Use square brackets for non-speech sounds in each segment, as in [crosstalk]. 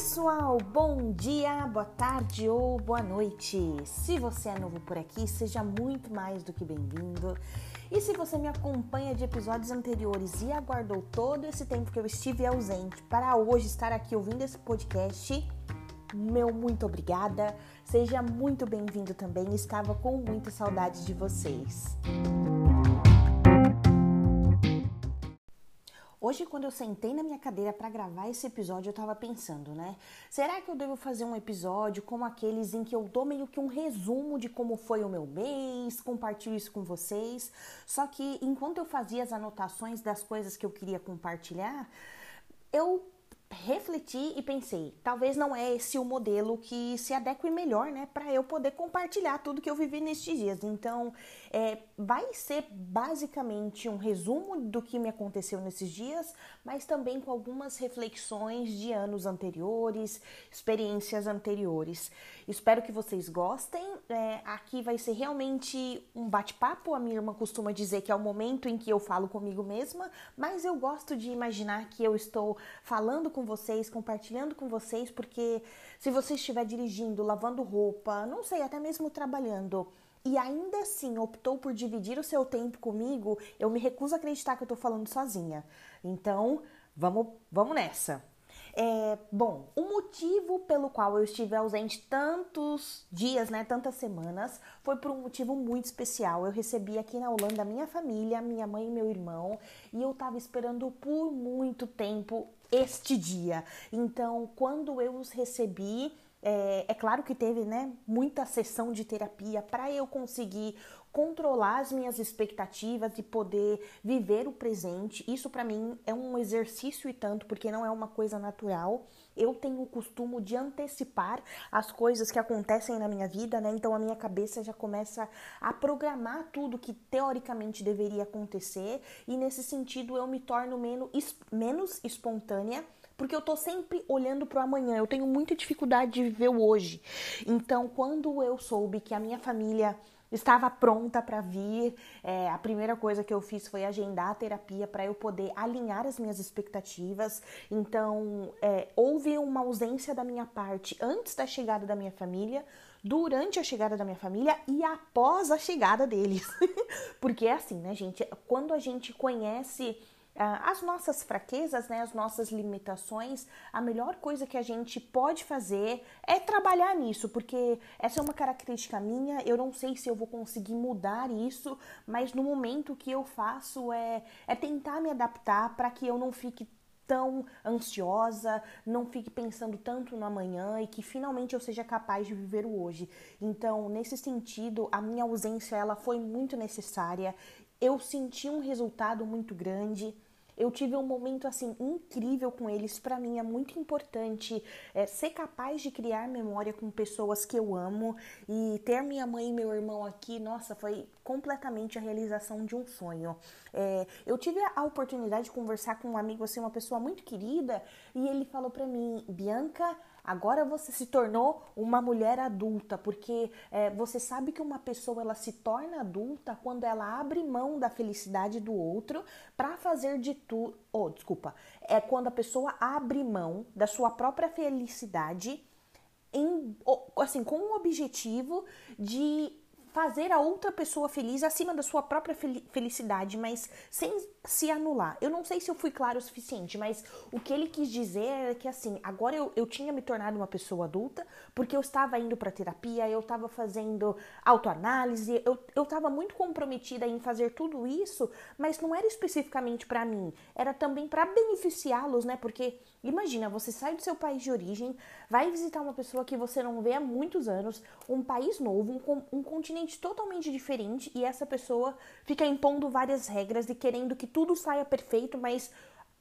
pessoal, bom dia, boa tarde ou boa noite. Se você é novo por aqui, seja muito mais do que bem-vindo. E se você me acompanha de episódios anteriores e aguardou todo esse tempo que eu estive ausente para hoje estar aqui ouvindo esse podcast, meu muito obrigada. Seja muito bem-vindo também. Estava com muita saudade de vocês. Hoje, quando eu sentei na minha cadeira para gravar esse episódio, eu tava pensando, né? Será que eu devo fazer um episódio como aqueles em que eu dou meio que um resumo de como foi o meu mês, compartilho isso com vocês? Só que enquanto eu fazia as anotações das coisas que eu queria compartilhar, eu refleti e pensei, talvez não é esse o modelo que se adeque melhor, né, para eu poder compartilhar tudo que eu vivi nestes dias. Então, é, vai ser basicamente um resumo do que me aconteceu nesses dias, mas também com algumas reflexões de anos anteriores, experiências anteriores. Espero que vocês gostem. É, aqui vai ser realmente um bate-papo. A minha irmã costuma dizer que é o momento em que eu falo comigo mesma, mas eu gosto de imaginar que eu estou falando com vocês, compartilhando com vocês, porque se você estiver dirigindo, lavando roupa, não sei, até mesmo trabalhando e ainda assim optou por dividir o seu tempo comigo, eu me recuso a acreditar que eu tô falando sozinha. Então, vamos, vamos nessa. É, bom, o motivo pelo qual eu estive ausente tantos dias, né, tantas semanas, foi por um motivo muito especial. Eu recebi aqui na Holanda minha família, minha mãe e meu irmão, e eu tava esperando por muito tempo este dia. Então, quando eu os recebi, é, é, claro que teve né, muita sessão de terapia para eu conseguir controlar as minhas expectativas e poder viver o presente. Isso para mim é um exercício e tanto, porque não é uma coisa natural. Eu tenho o costume de antecipar as coisas que acontecem na minha vida, né? Então a minha cabeça já começa a programar tudo que teoricamente deveria acontecer, e nesse sentido eu me torno menos, menos espontânea porque eu tô sempre olhando pro amanhã. Eu tenho muita dificuldade de viver o hoje. Então, quando eu soube que a minha família estava pronta para vir. É, a primeira coisa que eu fiz foi agendar a terapia para eu poder alinhar as minhas expectativas. Então, é, houve uma ausência da minha parte antes da chegada da minha família, durante a chegada da minha família e após a chegada deles. [laughs] Porque é assim, né, gente? Quando a gente conhece as nossas fraquezas, né, as nossas limitações, a melhor coisa que a gente pode fazer é trabalhar nisso, porque essa é uma característica minha. Eu não sei se eu vou conseguir mudar isso, mas no momento que eu faço é, é tentar me adaptar para que eu não fique tão ansiosa, não fique pensando tanto no amanhã e que finalmente eu seja capaz de viver o hoje. Então, nesse sentido, a minha ausência ela foi muito necessária eu senti um resultado muito grande. Eu tive um momento assim incrível com eles. Para mim é muito importante é, ser capaz de criar memória com pessoas que eu amo e ter minha mãe e meu irmão aqui. Nossa, foi completamente a realização de um sonho. É, eu tive a oportunidade de conversar com um amigo assim, uma pessoa muito querida, e ele falou para mim, Bianca, Agora você se tornou uma mulher adulta, porque é, você sabe que uma pessoa ela se torna adulta quando ela abre mão da felicidade do outro para fazer de tudo. Oh, desculpa. É quando a pessoa abre mão da sua própria felicidade em, assim, com o objetivo de fazer a outra pessoa feliz acima da sua própria felicidade, mas sem se anular. Eu não sei se eu fui claro o suficiente, mas o que ele quis dizer é que assim, agora eu, eu tinha me tornado uma pessoa adulta, porque eu estava indo para terapia, eu estava fazendo autoanálise, eu, eu estava muito comprometida em fazer tudo isso, mas não era especificamente para mim, era também para beneficiá-los, né? Porque imagina, você sai do seu país de origem, vai visitar uma pessoa que você não vê há muitos anos, um país novo, um, um continente totalmente diferente e essa pessoa fica impondo várias regras e querendo que tudo saia perfeito, mas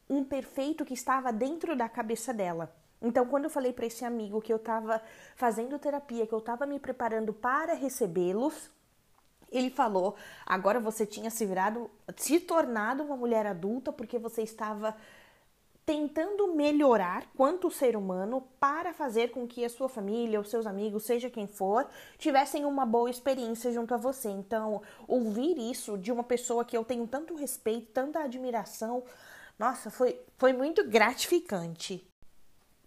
um perfeito que estava dentro da cabeça dela. Então, quando eu falei para esse amigo que eu estava fazendo terapia, que eu estava me preparando para recebê-los, ele falou: agora você tinha se virado, se tornado uma mulher adulta porque você estava tentando melhorar quanto ser humano para fazer com que a sua família, os seus amigos, seja quem for, tivessem uma boa experiência junto a você. Então, ouvir isso de uma pessoa que eu tenho tanto respeito, tanta admiração, nossa, foi, foi muito gratificante.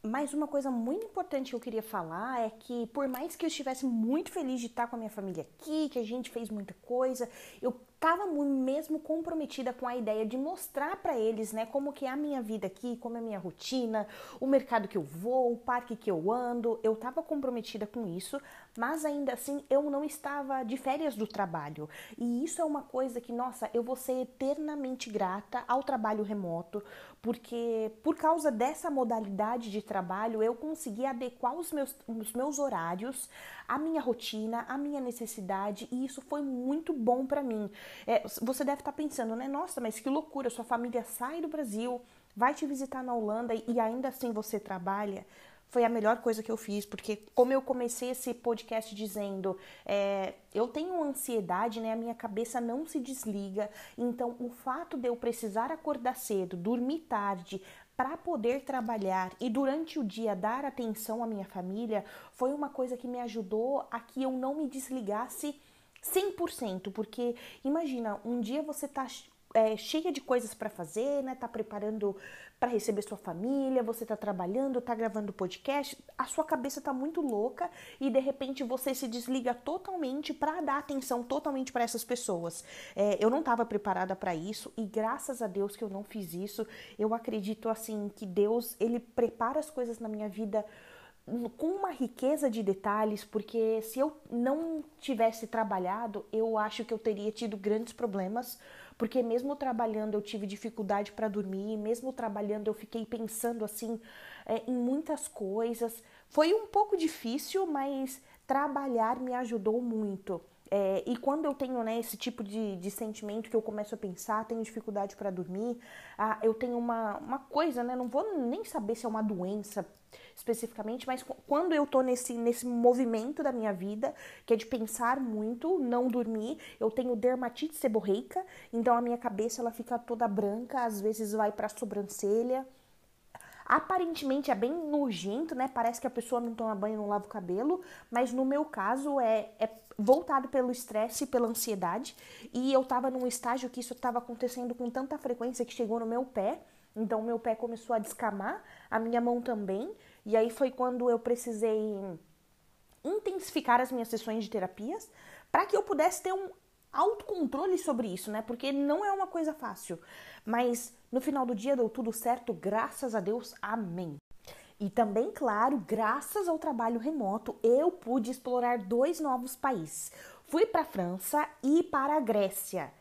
Mas uma coisa muito importante que eu queria falar é que, por mais que eu estivesse muito feliz de estar com a minha família aqui, que a gente fez muita coisa, eu estava mesmo comprometida com a ideia de mostrar para eles, né, como que é a minha vida aqui, como é a minha rotina, o mercado que eu vou, o parque que eu ando. Eu estava comprometida com isso, mas ainda assim eu não estava de férias do trabalho. E isso é uma coisa que, nossa, eu vou ser eternamente grata ao trabalho remoto, porque por causa dessa modalidade de trabalho eu consegui adequar os meus, os meus horários, a minha rotina, a minha necessidade, e isso foi muito bom para mim. É, você deve estar tá pensando, né? Nossa, mas que loucura, sua família sai do Brasil, vai te visitar na Holanda e ainda assim você trabalha foi a melhor coisa que eu fiz, porque como eu comecei esse podcast dizendo, é, eu tenho ansiedade, né? A minha cabeça não se desliga. Então, o fato de eu precisar acordar cedo, dormir tarde, para poder trabalhar e durante o dia dar atenção à minha família foi uma coisa que me ajudou a que eu não me desligasse 100%, porque imagina, um dia você tá é, cheia de coisas para fazer, né? Tá preparando para receber sua família, você tá trabalhando, tá gravando podcast, a sua cabeça tá muito louca e de repente você se desliga totalmente para dar atenção totalmente para essas pessoas. É, eu não estava preparada para isso e graças a Deus que eu não fiz isso. Eu acredito assim que Deus ele prepara as coisas na minha vida com uma riqueza de detalhes, porque se eu não tivesse trabalhado, eu acho que eu teria tido grandes problemas porque mesmo trabalhando eu tive dificuldade para dormir, mesmo trabalhando eu fiquei pensando assim é, em muitas coisas. Foi um pouco difícil, mas trabalhar me ajudou muito. É, e quando eu tenho né, esse tipo de, de sentimento que eu começo a pensar, tenho dificuldade para dormir, ah, eu tenho uma, uma coisa, né? Não vou nem saber se é uma doença especificamente, mas quando eu tô nesse, nesse movimento da minha vida, que é de pensar muito, não dormir, eu tenho dermatite seborreica, então a minha cabeça ela fica toda branca, às vezes vai para a sobrancelha. Aparentemente é bem nojento, né? Parece que a pessoa não toma banho, não lava o cabelo, mas no meu caso é, é voltado pelo estresse e pela ansiedade. E eu tava num estágio que isso estava acontecendo com tanta frequência que chegou no meu pé. Então meu pé começou a descamar, a minha mão também. E aí foi quando eu precisei intensificar as minhas sessões de terapias para que eu pudesse ter um autocontrole sobre isso, né? Porque não é uma coisa fácil. Mas no final do dia deu tudo certo, graças a Deus. Amém. E também, claro, graças ao trabalho remoto, eu pude explorar dois novos países. Fui para a França e para a Grécia.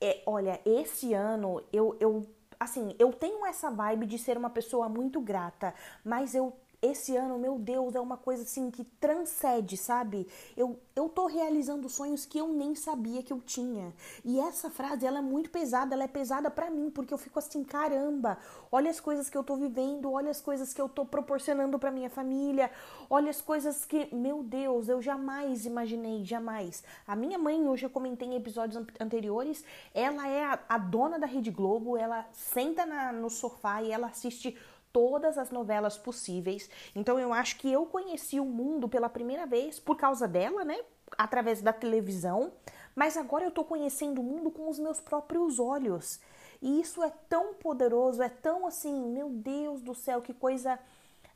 É, olha, esse ano eu, eu assim, eu tenho essa vibe de ser uma pessoa muito grata, mas eu esse ano, meu Deus, é uma coisa assim que transcende, sabe? Eu, eu tô realizando sonhos que eu nem sabia que eu tinha. E essa frase, ela é muito pesada, ela é pesada para mim, porque eu fico assim, caramba, olha as coisas que eu tô vivendo, olha as coisas que eu tô proporcionando para minha família, olha as coisas que, meu Deus, eu jamais imaginei, jamais. A minha mãe, hoje eu comentei em episódios anteriores, ela é a, a dona da Rede Globo, ela senta na, no sofá e ela assiste todas as novelas possíveis. Então eu acho que eu conheci o mundo pela primeira vez por causa dela, né? Através da televisão. Mas agora eu tô conhecendo o mundo com os meus próprios olhos. E isso é tão poderoso, é tão assim, meu Deus do céu, que coisa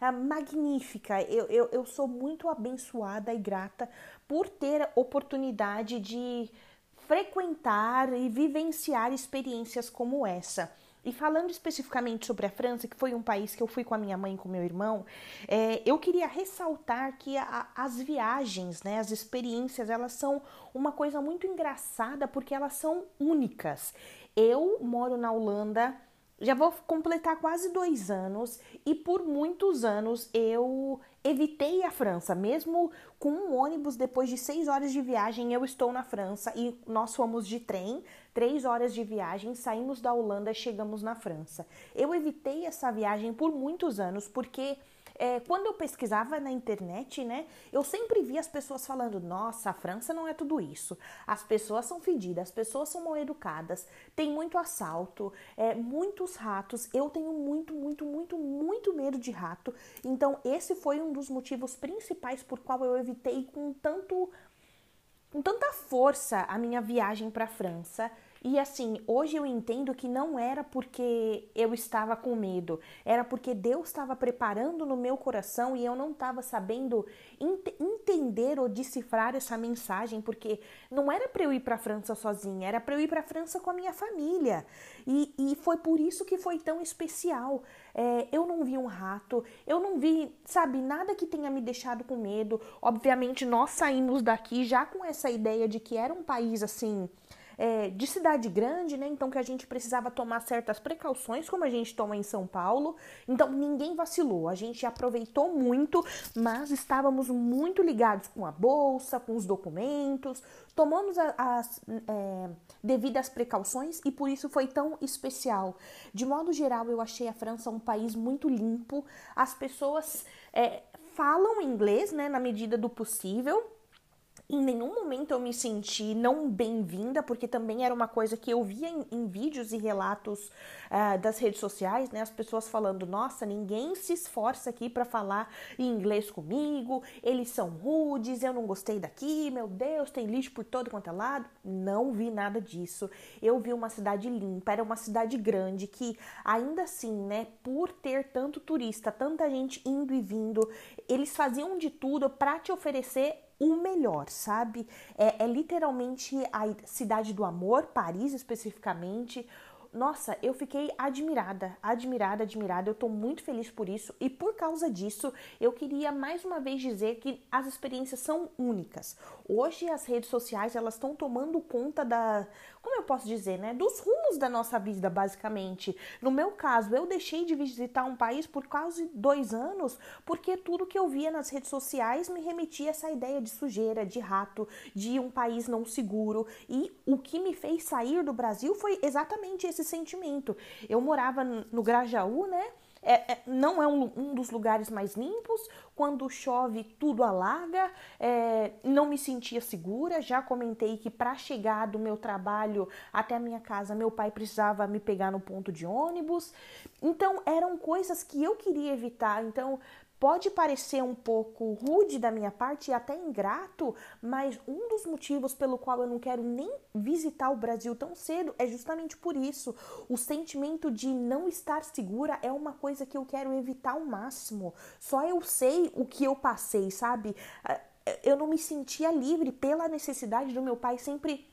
ah, magnífica. Eu, eu, eu sou muito abençoada e grata por ter a oportunidade de frequentar e vivenciar experiências como essa. E falando especificamente sobre a França, que foi um país que eu fui com a minha mãe e com meu irmão, é, eu queria ressaltar que a, as viagens, né, as experiências, elas são uma coisa muito engraçada porque elas são únicas. Eu moro na Holanda já vou completar quase dois anos e por muitos anos eu evitei a França, mesmo com um ônibus depois de seis horas de viagem eu estou na França e nós fomos de trem, três horas de viagem, saímos da Holanda e chegamos na França. Eu evitei essa viagem por muitos anos porque é, quando eu pesquisava na internet, né, eu sempre via as pessoas falando: nossa, a França não é tudo isso. As pessoas são fedidas, as pessoas são mal educadas, tem muito assalto, é, muitos ratos. Eu tenho muito, muito, muito, muito medo de rato. Então, esse foi um dos motivos principais por qual eu evitei com tanto com tanta força a minha viagem para a França E assim, hoje eu entendo que não era porque eu estava com medo, era porque Deus estava preparando no meu coração e eu não estava sabendo ent entender ou decifrar essa mensagem, porque não era para eu ir para a França sozinha, era para eu ir para a França com a minha família. E, e foi por isso que foi tão especial. É, eu não vi um rato, eu não vi, sabe, nada que tenha me deixado com medo. Obviamente, nós saímos daqui já com essa ideia de que era um país assim é, de cidade grande, né? Então que a gente precisava tomar certas precauções, como a gente toma em São Paulo. Então ninguém vacilou, a gente aproveitou muito, mas estávamos muito ligados com a bolsa, com os documentos, tomamos as é, devidas precauções e por isso foi tão especial. De modo geral, eu achei a França um país muito limpo. As pessoas é, falam inglês, né, na medida do possível em nenhum momento eu me senti não bem-vinda, porque também era uma coisa que eu via em, em vídeos e relatos uh, das redes sociais, né? As pessoas falando: nossa, ninguém se esforça aqui para falar em inglês comigo, eles são rudes, eu não gostei daqui, meu Deus, tem lixo por todo quanto é lado. Não vi nada disso. Eu vi uma cidade limpa, era uma cidade grande que, ainda assim, né, por ter tanto turista, tanta gente indo e vindo, eles faziam de tudo para te oferecer o melhor, sabe? É, é literalmente a cidade do amor, Paris especificamente, nossa, eu fiquei admirada, admirada, admirada. Eu tô muito feliz por isso e por causa disso, eu queria mais uma vez dizer que as experiências são únicas. Hoje as redes sociais, elas estão tomando conta da, como eu posso dizer, né, dos rumos da nossa vida, basicamente. No meu caso, eu deixei de visitar um país por quase dois anos, porque tudo que eu via nas redes sociais me remetia a essa ideia de sujeira, de rato, de um país não seguro. E o que me fez sair do Brasil foi exatamente esse sentimento. Eu morava no Grajaú, né? É, é, não é um, um, dos lugares mais limpos. Quando chove, tudo alaga. É, não me sentia segura. Já comentei que para chegar do meu trabalho até a minha casa, meu pai precisava me pegar no ponto de ônibus. Então, eram coisas que eu queria evitar. Então, Pode parecer um pouco rude da minha parte e até ingrato, mas um dos motivos pelo qual eu não quero nem visitar o Brasil tão cedo é justamente por isso. O sentimento de não estar segura é uma coisa que eu quero evitar ao máximo. Só eu sei o que eu passei, sabe? Ah, eu não me sentia livre pela necessidade do meu pai sempre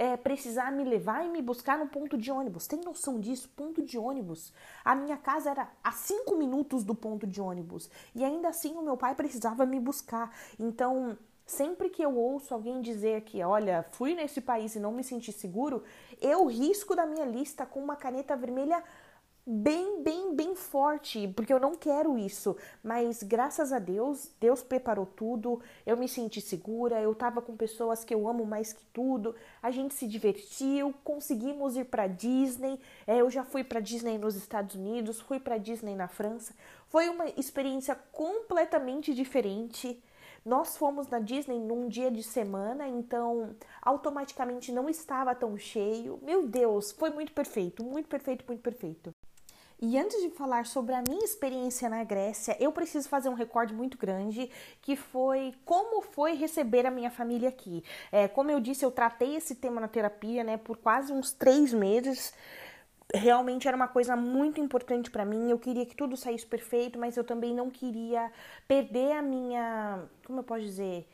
é, precisar me levar e me buscar no ponto de ônibus. Tem noção disso? Ponto de ônibus. A minha casa era a cinco minutos do ponto de ônibus. E ainda assim o meu pai precisava me buscar. Então, sempre que eu ouço alguém dizer que, olha, fui nesse país e não me senti seguro, eu risco da minha lista com uma caneta vermelha bem, bem, bem forte, porque eu não quero isso. Mas graças a Deus, Deus preparou tudo, eu me senti segura, eu tava com pessoas que eu amo mais que tudo, a gente se divertiu, conseguimos ir para Disney. É, eu já fui para Disney nos Estados Unidos, fui para Disney na França. Foi uma experiência completamente diferente. Nós fomos na Disney num dia de semana, então automaticamente não estava tão cheio. Meu Deus, foi muito perfeito, muito perfeito, muito perfeito. E antes de falar sobre a minha experiência na Grécia, eu preciso fazer um recorde muito grande, que foi como foi receber a minha família aqui. É, como eu disse, eu tratei esse tema na terapia, né, por quase uns três meses. Realmente era uma coisa muito importante para mim. Eu queria que tudo saísse perfeito, mas eu também não queria perder a minha, como eu posso dizer,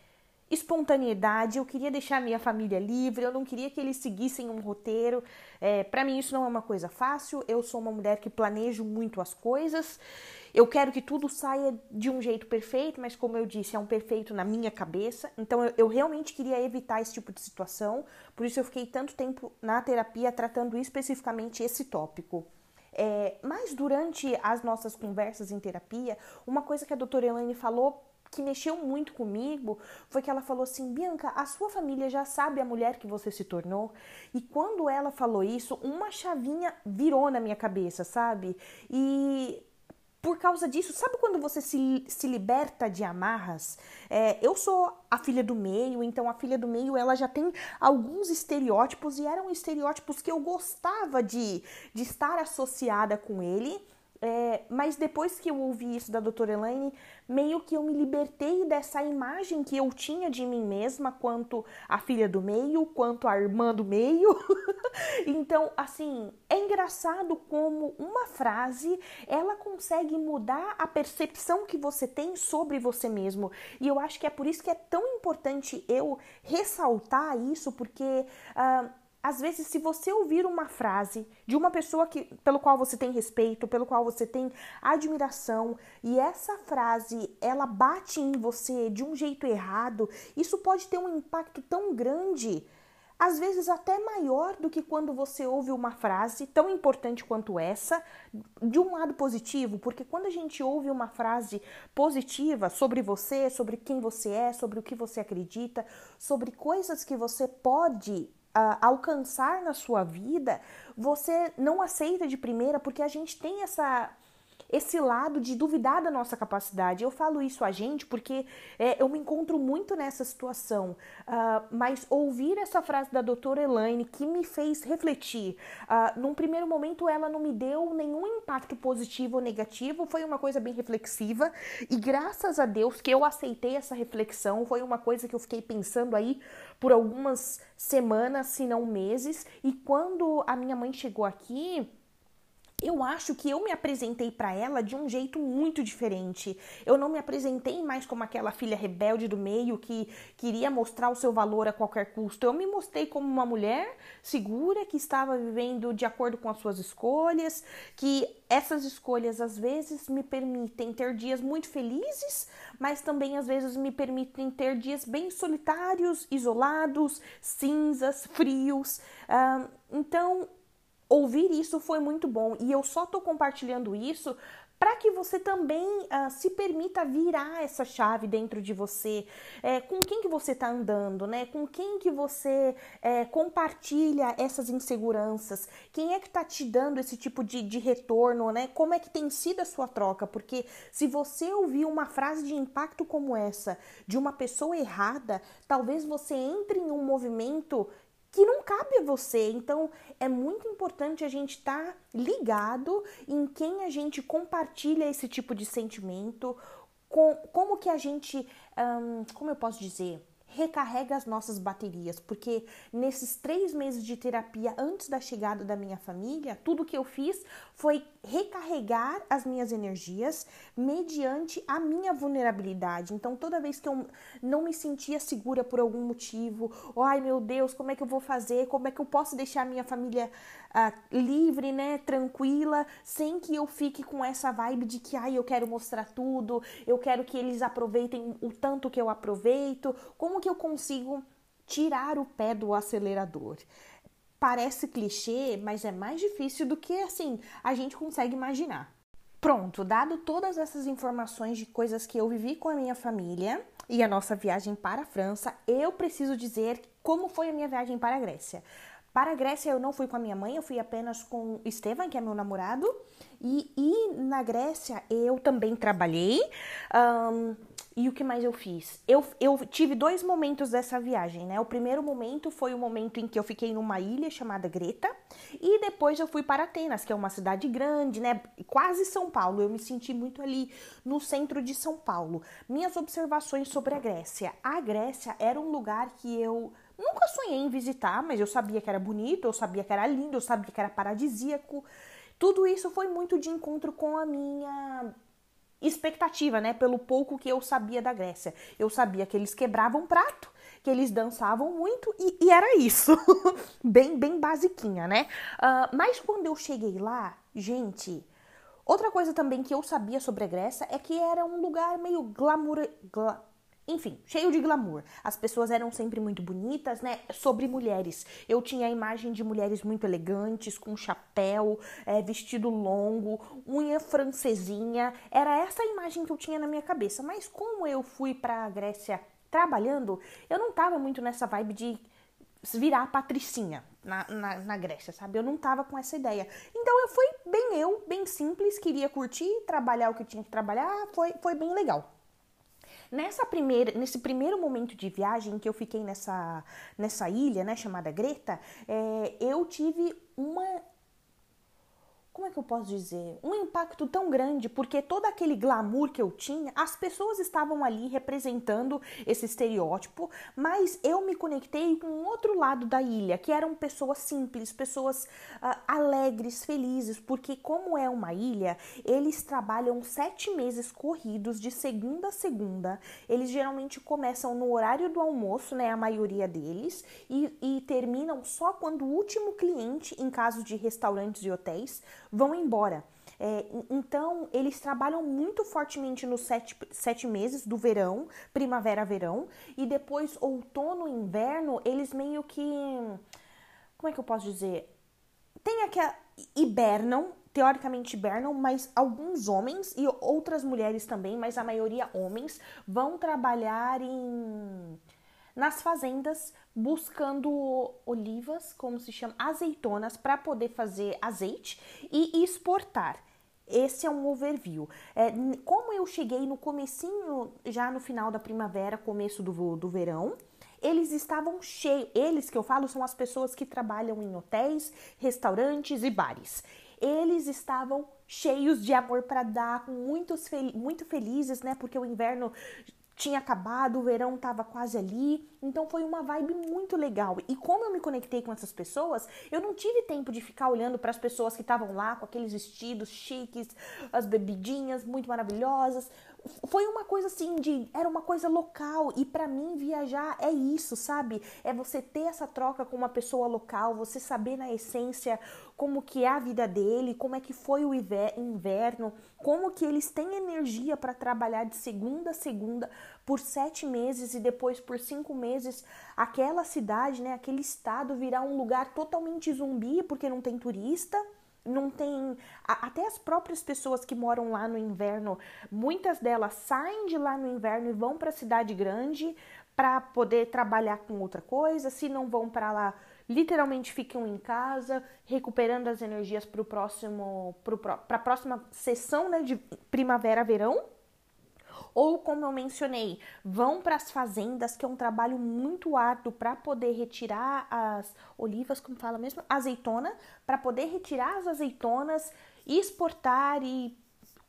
espontaneidade, eu queria deixar minha família livre, eu não queria que eles seguissem um roteiro. É, para mim isso não é uma coisa fácil. Eu sou uma mulher que planejo muito as coisas. Eu quero que tudo saia de um jeito perfeito, mas como eu disse, é um perfeito na minha cabeça. Então eu, eu realmente queria evitar esse tipo de situação. Por isso eu fiquei tanto tempo na terapia tratando especificamente esse tópico. É, mas durante as nossas conversas em terapia, uma coisa que a doutora Elaine falou que mexeu muito comigo foi que ela falou assim: Bianca, a sua família já sabe a mulher que você se tornou. E quando ela falou isso, uma chavinha virou na minha cabeça, sabe? E por causa disso, sabe quando você se, se liberta de amarras? É, eu sou a filha do meio, então a filha do meio ela já tem alguns estereótipos e eram estereótipos que eu gostava de, de estar associada com ele É, mas depois que eu ouvi isso da doutora Elaine, meio que eu me libertei dessa imagem que eu tinha de mim mesma, quanto a filha do meio, quanto a irmã do meio. [laughs] então, assim, é engraçado como uma frase ela consegue mudar a percepção que você tem sobre você mesmo. E eu acho que é por isso que é tão importante eu ressaltar isso, porque. Uh, às vezes, se você ouvir uma frase de uma pessoa que, pelo qual você tem respeito, pelo qual você tem admiração, e essa frase ela bate em você de um jeito errado, isso pode ter um impacto tão grande, às vezes até maior do que quando você ouve uma frase tão importante quanto essa, de um lado positivo, porque quando a gente ouve uma frase positiva sobre você, sobre quem você é, sobre o que você acredita, sobre coisas que você pode uh, alcançar na sua vida, você não aceita de primeira porque a gente tem essa esse lado de duvidar da nossa capacidade. Eu falo isso a gente porque é, eu me encontro muito nessa situação, uh, mas ouvir essa frase da doutora Elaine que me fez refletir. Uh, num primeiro momento, ela não me deu nenhum impacto positivo ou negativo, foi uma coisa bem reflexiva e graças a Deus que eu aceitei essa reflexão, foi uma coisa que eu fiquei pensando aí por algumas semanas, se não meses, e quando a minha mãe chegou aqui, eu acho que eu me apresentei para ela de um jeito muito diferente. Eu não me apresentei mais como aquela filha rebelde do meio que queria mostrar o seu valor a qualquer custo. Eu me mostrei como uma mulher segura que estava vivendo de acordo com as suas escolhas, que essas escolhas às vezes me permitem ter dias muito felizes, mas também às vezes me permitem ter dias bem solitários, isolados, cinzas, frios. Uh, então ouvir isso foi muito bom e eu só estou compartilhando isso para que você também uh, se permita virar essa chave dentro de você, é, com quem que você está andando, né? Com quem que você é, compartilha essas inseguranças, quem é que está te dando esse tipo de, de retorno, né? Como é que tem sido a sua troca? Porque se você ouvir uma frase de impacto como essa de uma pessoa errada, talvez você entre em um movimento que não cabe a você. Então é muito importante a gente estar tá ligado em quem a gente compartilha esse tipo de sentimento, com, como que a gente, como eu posso dizer, recarrega as nossas baterias, porque nesses três meses de terapia antes da chegada da minha família, tudo que eu fiz foi recarregar as minhas energias mediante a minha vulnerabilidade. Então, toda vez que eu não me sentia segura por algum motivo, ai meu Deus, como é que eu vou fazer? Como é que eu posso deixar a minha família uh, livre, né, tranquila, sem que eu fique com essa vibe de que ai eu quero mostrar tudo, eu quero que eles aproveitem o tanto que eu aproveito. Como que eu consigo tirar o pé do acelerador? Parece clichê, mas é mais difícil do que assim a gente consegue imaginar. Pronto, dado todas essas informações de coisas que eu vivi com a minha família e a nossa viagem para a França, eu preciso dizer como foi a minha viagem para a Grécia. Para a Grécia eu não fui com a minha mãe, eu fui apenas com Estevam, que é meu namorado. E, e na Grécia eu também trabalhei. Um, e o que mais eu fiz? Eu, eu tive dois momentos dessa viagem, né? O primeiro momento foi o momento em que eu fiquei numa ilha chamada Greta. E depois eu fui para Atenas, que é uma cidade grande, né? Quase São Paulo. Eu me senti muito ali no centro de São Paulo. Minhas observações sobre a Grécia. A Grécia era um lugar que eu Nunca sonhei em visitar, mas eu sabia que era bonito, eu sabia que era lindo, eu sabia que era paradisíaco. Tudo isso foi muito de encontro com a minha expectativa, né? Pelo pouco que eu sabia da Grécia. Eu sabia que eles quebravam prato, que eles dançavam muito e, e era isso. [laughs] bem, bem basiquinha, né? Uh, mas quando eu cheguei lá, gente. Outra coisa também que eu sabia sobre a Grécia é que era um lugar meio glamour. Gla, enfim, cheio de glamour. As pessoas eram sempre muito bonitas, né? Sobre mulheres. Eu tinha a imagem de mulheres muito elegantes, com chapéu, é, vestido longo, unha francesinha. Era essa a imagem que eu tinha na minha cabeça. Mas como eu fui pra Grécia trabalhando, eu não tava muito nessa vibe de virar patricinha na, na, na, Grécia, sabe? Eu não tava com essa ideia. Então eu fui bem eu, bem simples, queria curtir, trabalhar o que tinha que trabalhar, foi, foi bem legal. Nessa primeira, nesse primeiro momento de viagem que eu fiquei nessa, nessa ilha, né, chamada Greta, é, eu tive uma como é que eu posso dizer? Um impacto tão grande, porque todo aquele glamour que eu tinha, as pessoas estavam ali representando esse estereótipo, mas eu me conectei com outro lado da ilha, que eram pessoas simples, pessoas uh, alegres, felizes, porque como é uma ilha, eles trabalham sete meses corridos, de segunda a segunda. Eles geralmente começam no horário do almoço, né? A maioria deles, e, e terminam só quando o último cliente, em caso de restaurantes e hotéis, vão embora. É, então, eles trabalham muito fortemente nos sete, sete meses do verão, primavera-verão, e depois outono inverno, eles meio que. Como é que eu posso dizer? Tem aquela. hibernam, teoricamente hibernam, mas alguns homens e outras mulheres também, mas a maioria homens, vão trabalhar em nas fazendas buscando olivas, como se chama, azeitonas, para poder fazer azeite e exportar. Esse é um overview. É, como eu cheguei no comecinho, já no final da primavera, começo do, do verão, eles estavam cheios. Eles que eu falo são as pessoas que trabalham em hotéis, restaurantes e bares. Eles estavam cheios de amor para dar, muitos fel muito felizes, né? Porque o inverno tinha acabado, o verão estava quase ali, então foi uma vibe muito legal. E como eu me conectei com essas pessoas, eu não tive tempo de ficar olhando para as pessoas que estavam lá com aqueles vestidos chiques, as bebidinhas muito maravilhosas foi uma coisa assim de era uma coisa local e para mim viajar é isso, sabe? É você ter essa troca com uma pessoa local, você saber na essência como que é a vida dele, como é que foi o inverno, como que eles têm energia para trabalhar de segunda a segunda por sete meses e depois por cinco meses aquela cidade, né, aquele estado virar um lugar totalmente zumbi porque não tem turista não tem. Até as próprias pessoas que moram lá no inverno, muitas delas saem de lá no inverno e vão para a cidade grande para poder trabalhar com outra coisa. Se não vão para lá, literalmente ficam em casa, recuperando as energias para próximo, para a próxima sessão né, de primavera-verão ou, como eu mencionei, vão para as fazendas, que é um trabalho muito árduo para poder retirar as olivas, como fala mesmo, azeitona, para poder retirar as azeitonas, exportar e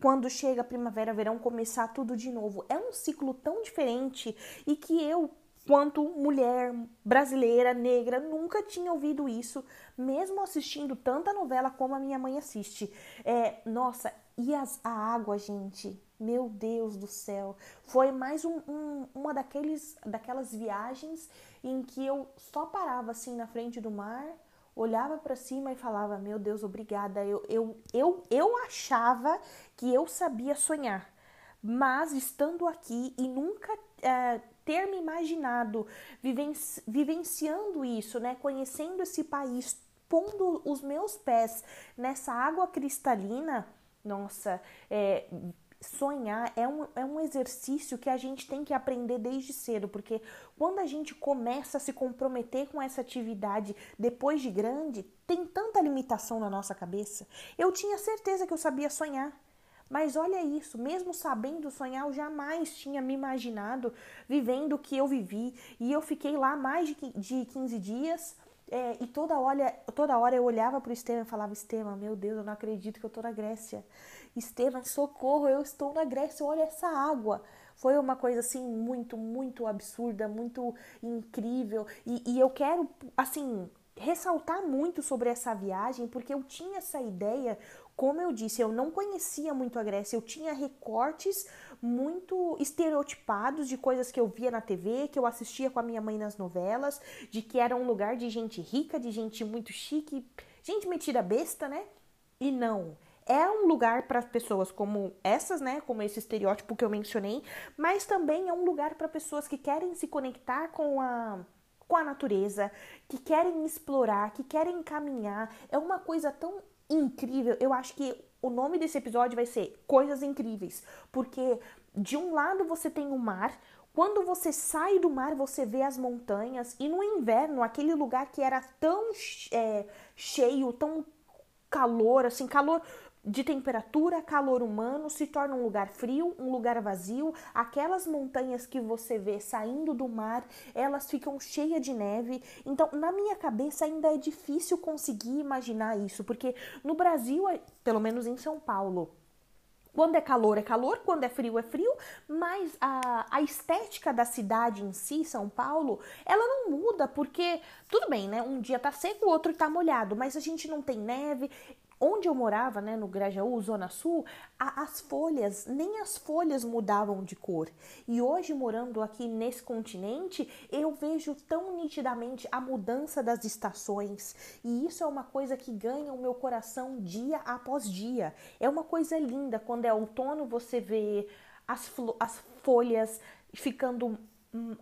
quando chega a primavera, verão, começar tudo de novo. É um ciclo tão diferente e que eu, quanto mulher brasileira, negra, nunca tinha ouvido isso, mesmo assistindo tanta novela como a minha mãe assiste. É, nossa, e as, a água, gente, meu Deus do céu, foi mais um, um, uma daqueles, daquelas viagens em que eu só parava assim na frente do mar, olhava para cima e falava: Meu Deus, obrigada. Eu, eu, eu, eu achava que eu sabia sonhar, mas estando aqui e nunca é, ter me imaginado vivenci, vivenciando isso, né, conhecendo esse país, pondo os meus pés nessa água cristalina, nossa, é, sonhar é um, é um exercício que a gente tem que aprender desde cedo, porque quando a gente começa a se comprometer com essa atividade depois de grande, tem tanta limitação na nossa cabeça. Eu tinha certeza que eu sabia sonhar. Mas olha isso, mesmo sabendo sonhar, eu jamais tinha me imaginado vivendo o que eu vivi. E eu fiquei lá mais de 15 dias. É, e toda hora, toda hora eu olhava para o Estevam e falava: Estevam, meu Deus, eu não acredito que eu estou na Grécia. Estevam, socorro, eu estou na Grécia, olha essa água. Foi uma coisa assim muito, muito absurda, muito incrível. E, e eu quero, assim, ressaltar muito sobre essa viagem, porque eu tinha essa ideia, como eu disse, eu não conhecia muito a Grécia, eu tinha recortes muito estereotipados de coisas que eu via na TV, que eu assistia com a minha mãe nas novelas, de que era um lugar de gente rica, de gente muito chique, gente metida besta, né? E não, é um lugar para pessoas como essas, né, como esse estereótipo que eu mencionei, mas também é um lugar para pessoas que querem se conectar com a com a natureza, que querem explorar, que querem caminhar. É uma coisa tão incrível. Eu acho que o nome desse episódio vai ser Coisas Incríveis, porque de um lado você tem o mar, quando você sai do mar, você vê as montanhas, e no inverno, aquele lugar que era tão é, cheio, tão calor, assim, calor de temperatura, calor humano, se torna um lugar frio, um lugar vazio. Aquelas montanhas que você vê saindo do mar, elas ficam cheias de neve. Então, na minha cabeça ainda é difícil conseguir imaginar isso, porque no Brasil, pelo menos em São Paulo, quando é calor, é calor, quando é frio, é frio, mas a, a estética da cidade em si, São Paulo, ela não muda, porque tudo bem, né? Um dia tá seco, o outro tá molhado, mas a gente não tem neve. Onde eu morava, né, no Grajaú, Zona Sul, a, as folhas, nem as folhas mudavam de cor. E hoje, morando aqui nesse continente, eu vejo tão nitidamente a mudança das estações. E isso é uma coisa que ganha o meu coração dia após dia. É uma coisa linda. Quando é outono, você vê as, as folhas ficando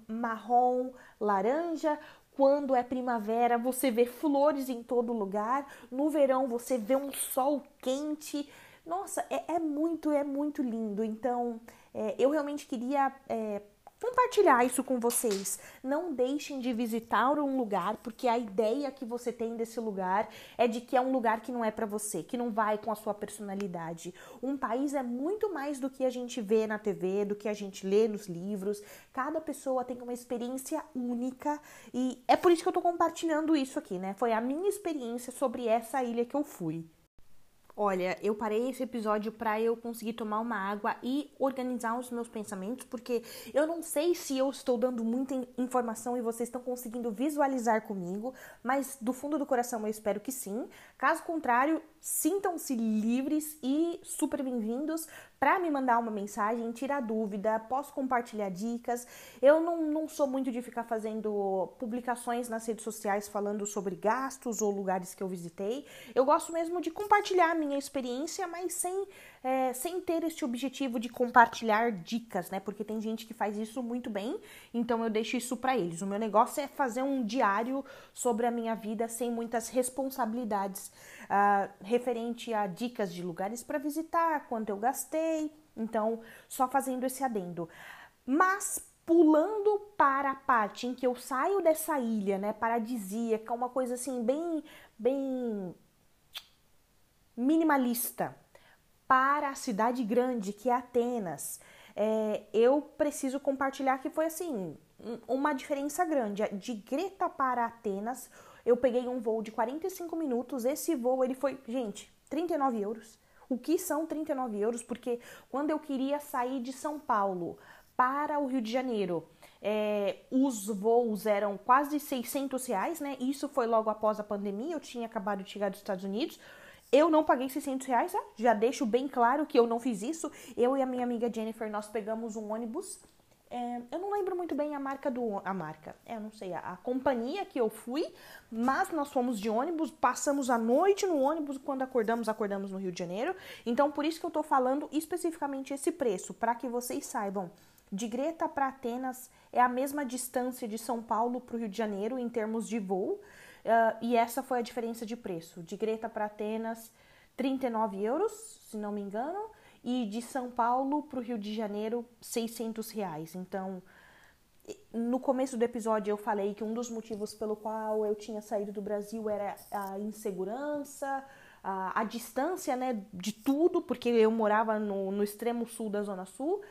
marrom, laranja. Quando é primavera, você vê flores em todo lugar. No verão, você vê um sol quente. Nossa, é, é muito, é muito lindo. Então, é, eu realmente queria é, compartilhar isso com vocês. Não deixem de visitar um lugar, porque a ideia que você tem desse lugar é de que é um lugar que não é para você, que não vai com a sua personalidade. Um país é muito mais do que a gente vê na TV, do que a gente lê nos livros. Cada pessoa tem uma experiência única e é por isso que eu tô compartilhando isso aqui, né? Foi a minha experiência sobre essa ilha que eu fui. Olha, eu parei esse episódio para eu conseguir tomar uma água e organizar os meus pensamentos, porque eu não sei se eu estou dando muita informação e vocês estão conseguindo visualizar comigo, mas do fundo do coração eu espero que sim. Caso contrário, sintam-se livres e super bem-vindos para me mandar uma mensagem, tirar dúvida, posso compartilhar dicas. Eu não, não sou muito de ficar fazendo publicações nas redes sociais falando sobre gastos ou lugares que eu visitei. Eu gosto mesmo de compartilhar a minha experiência, mas sem, é, sem ter este objetivo de compartilhar dicas, né? Porque tem gente que faz isso muito bem, então eu deixo isso para eles. O meu negócio é fazer um diário sobre a minha vida sem muitas responsabilidades uh, referente a dicas de lugares para visitar, quanto eu gastei. Então, só fazendo esse adendo. Mas pulando para a parte em que eu saio dessa ilha, né, paradisíaca, uma coisa assim bem bem minimalista, para a cidade grande que é Atenas. É, eu preciso compartilhar que foi assim uma diferença grande de Greta para Atenas eu peguei um voo de 45 minutos. Esse voo, ele foi, gente, 39 euros. O que são 39 euros? Porque quando eu queria sair de São Paulo para o Rio de Janeiro, é, os voos eram quase 600 reais, né? Isso foi logo após a pandemia. Eu tinha acabado de chegar dos Estados Unidos. Eu não paguei 600 reais, né? já deixo bem claro que eu não fiz isso. Eu e a minha amiga Jennifer, nós pegamos um ônibus é, eu não lembro muito bem a marca do. A marca, é, eu não sei, a, a, companhia que eu fui, mas nós fomos de ônibus, passamos a noite no ônibus, quando acordamos, acordamos no Rio de Janeiro. Então, por isso que eu tô falando especificamente esse preço, para que vocês saibam. De Greta para Atenas é a mesma distância de São Paulo para o Rio de Janeiro em termos de voo, uh, e essa foi a diferença de preço. De Greta para Atenas, 39 euros, se não me engano e de São Paulo para o Rio de Janeiro, 600 reais. Então, no começo do episódio eu falei que um dos motivos pelo qual eu tinha saído do Brasil era a insegurança, a, a distância né, de tudo, porque eu morava no, no extremo sul da Zona Sul.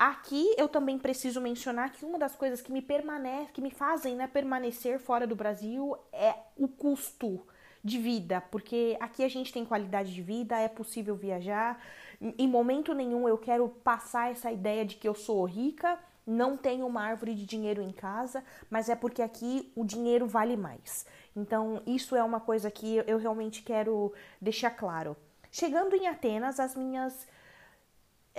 Aqui eu também preciso mencionar que uma das coisas que me permanece, que me fazem né, permanecer fora do Brasil é o custo de vida, porque aqui a gente tem qualidade de vida, é possível viajar. Em momento nenhum eu quero passar essa ideia de que eu sou rica, não tenho uma árvore de dinheiro em casa, mas é porque aqui o dinheiro vale mais. Então, isso é uma coisa que eu realmente quero deixar claro. Chegando em Atenas, as minhas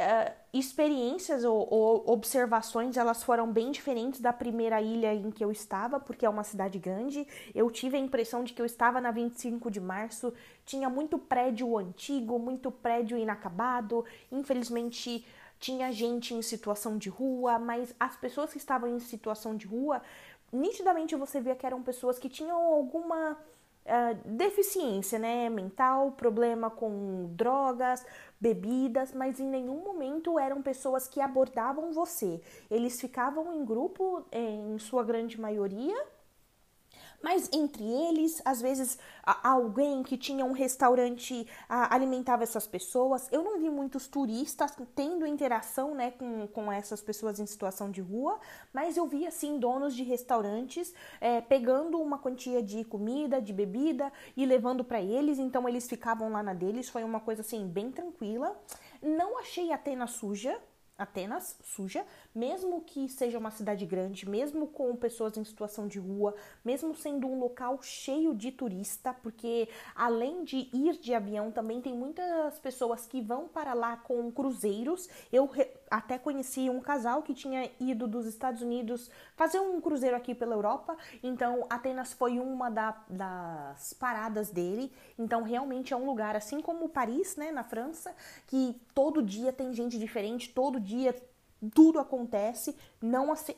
uh, experiências ou, ou, observações elas foram bem diferentes da primeira ilha em que eu estava, porque é uma cidade grande. Eu tive a impressão de que eu estava na 25 de março, tinha muito prédio antigo, muito prédio inacabado. Infelizmente, tinha gente em situação de rua, mas as pessoas que estavam em situação de rua, nitidamente você via que eram pessoas que tinham alguma Uh, deficiência né, mental, problema com drogas, bebidas, mas em nenhum momento eram pessoas que abordavam você. Eles ficavam em grupo, em sua grande maioria, Mas entre eles, às vezes, alguém que tinha um restaurante alimentava essas pessoas. Eu não vi muitos turistas tendo interação né, com, com essas pessoas em situação de rua, mas eu vi, assim, donos de restaurantes é, pegando uma quantia de comida, de bebida e levando para eles. Então, eles ficavam lá na deles. Foi uma coisa, assim, bem tranquila. Não achei Atenas suja, Atenas suja, mesmo que seja uma cidade grande, mesmo com pessoas em situação de rua, mesmo sendo um local cheio de turista, porque além de ir de avião, também tem muitas pessoas que vão para lá com cruzeiros. Eu até conheci um casal que tinha ido dos Estados Unidos fazer um cruzeiro aqui pela Europa, então Atenas foi uma da, das paradas dele. Então realmente é um lugar, assim como Paris, né, na França, que todo dia tem gente diferente, todo dia tudo acontece. Não achei,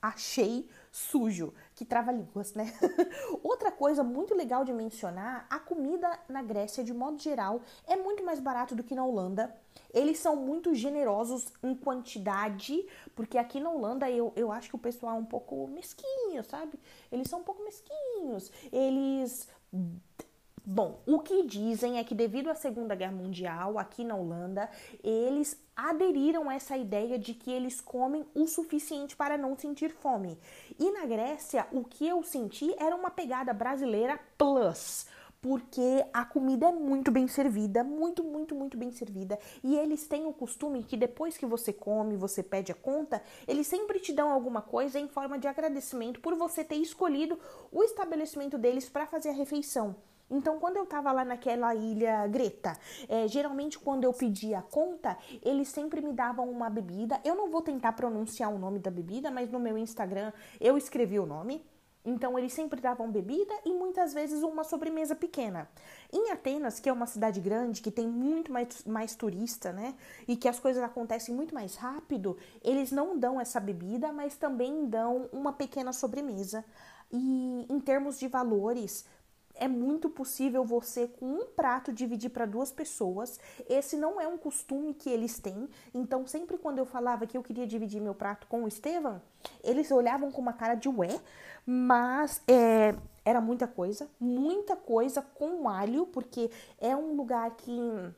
achei sujo, que trava línguas, né? [laughs] Outra coisa muito legal de mencionar, a comida na Grécia, de modo geral, é muito mais barato do que na Holanda. Eles são muito generosos em quantidade, porque aqui na Holanda eu, eu acho que o pessoal é um pouco mesquinho, sabe? Eles são um pouco mesquinhos. Eles Bom, o que dizem é que devido à Segunda Guerra Mundial, aqui na Holanda, eles aderiram a essa ideia de que eles comem o suficiente para não sentir fome. E na Grécia, o que eu senti era uma pegada brasileira plus porque a comida é muito bem servida, muito, muito, muito bem servida. E eles têm o costume que depois que você come, você pede a conta, eles sempre te dão alguma coisa em forma de agradecimento por você ter escolhido o estabelecimento deles para fazer a refeição. Então, quando eu tava lá naquela ilha Greta, é, geralmente quando eu pedia a conta, eles sempre me davam uma bebida. Eu não vou tentar pronunciar o nome da bebida, mas no meu Instagram eu escrevi o nome. Então, eles sempre davam bebida e muitas vezes uma sobremesa pequena. Em Atenas, que é uma cidade grande, que tem muito mais, mais turista, né? E que as coisas acontecem muito mais rápido, eles não dão essa bebida, mas também dão uma pequena sobremesa. E em termos de valores, é muito possível você, com um prato, dividir para duas pessoas. Esse não é um costume que eles têm. Então, sempre quando eu falava que eu queria dividir meu prato com o Estevam, eles olhavam com uma cara de ué, mas é, era muita coisa, muita coisa com alho, porque é um lugar que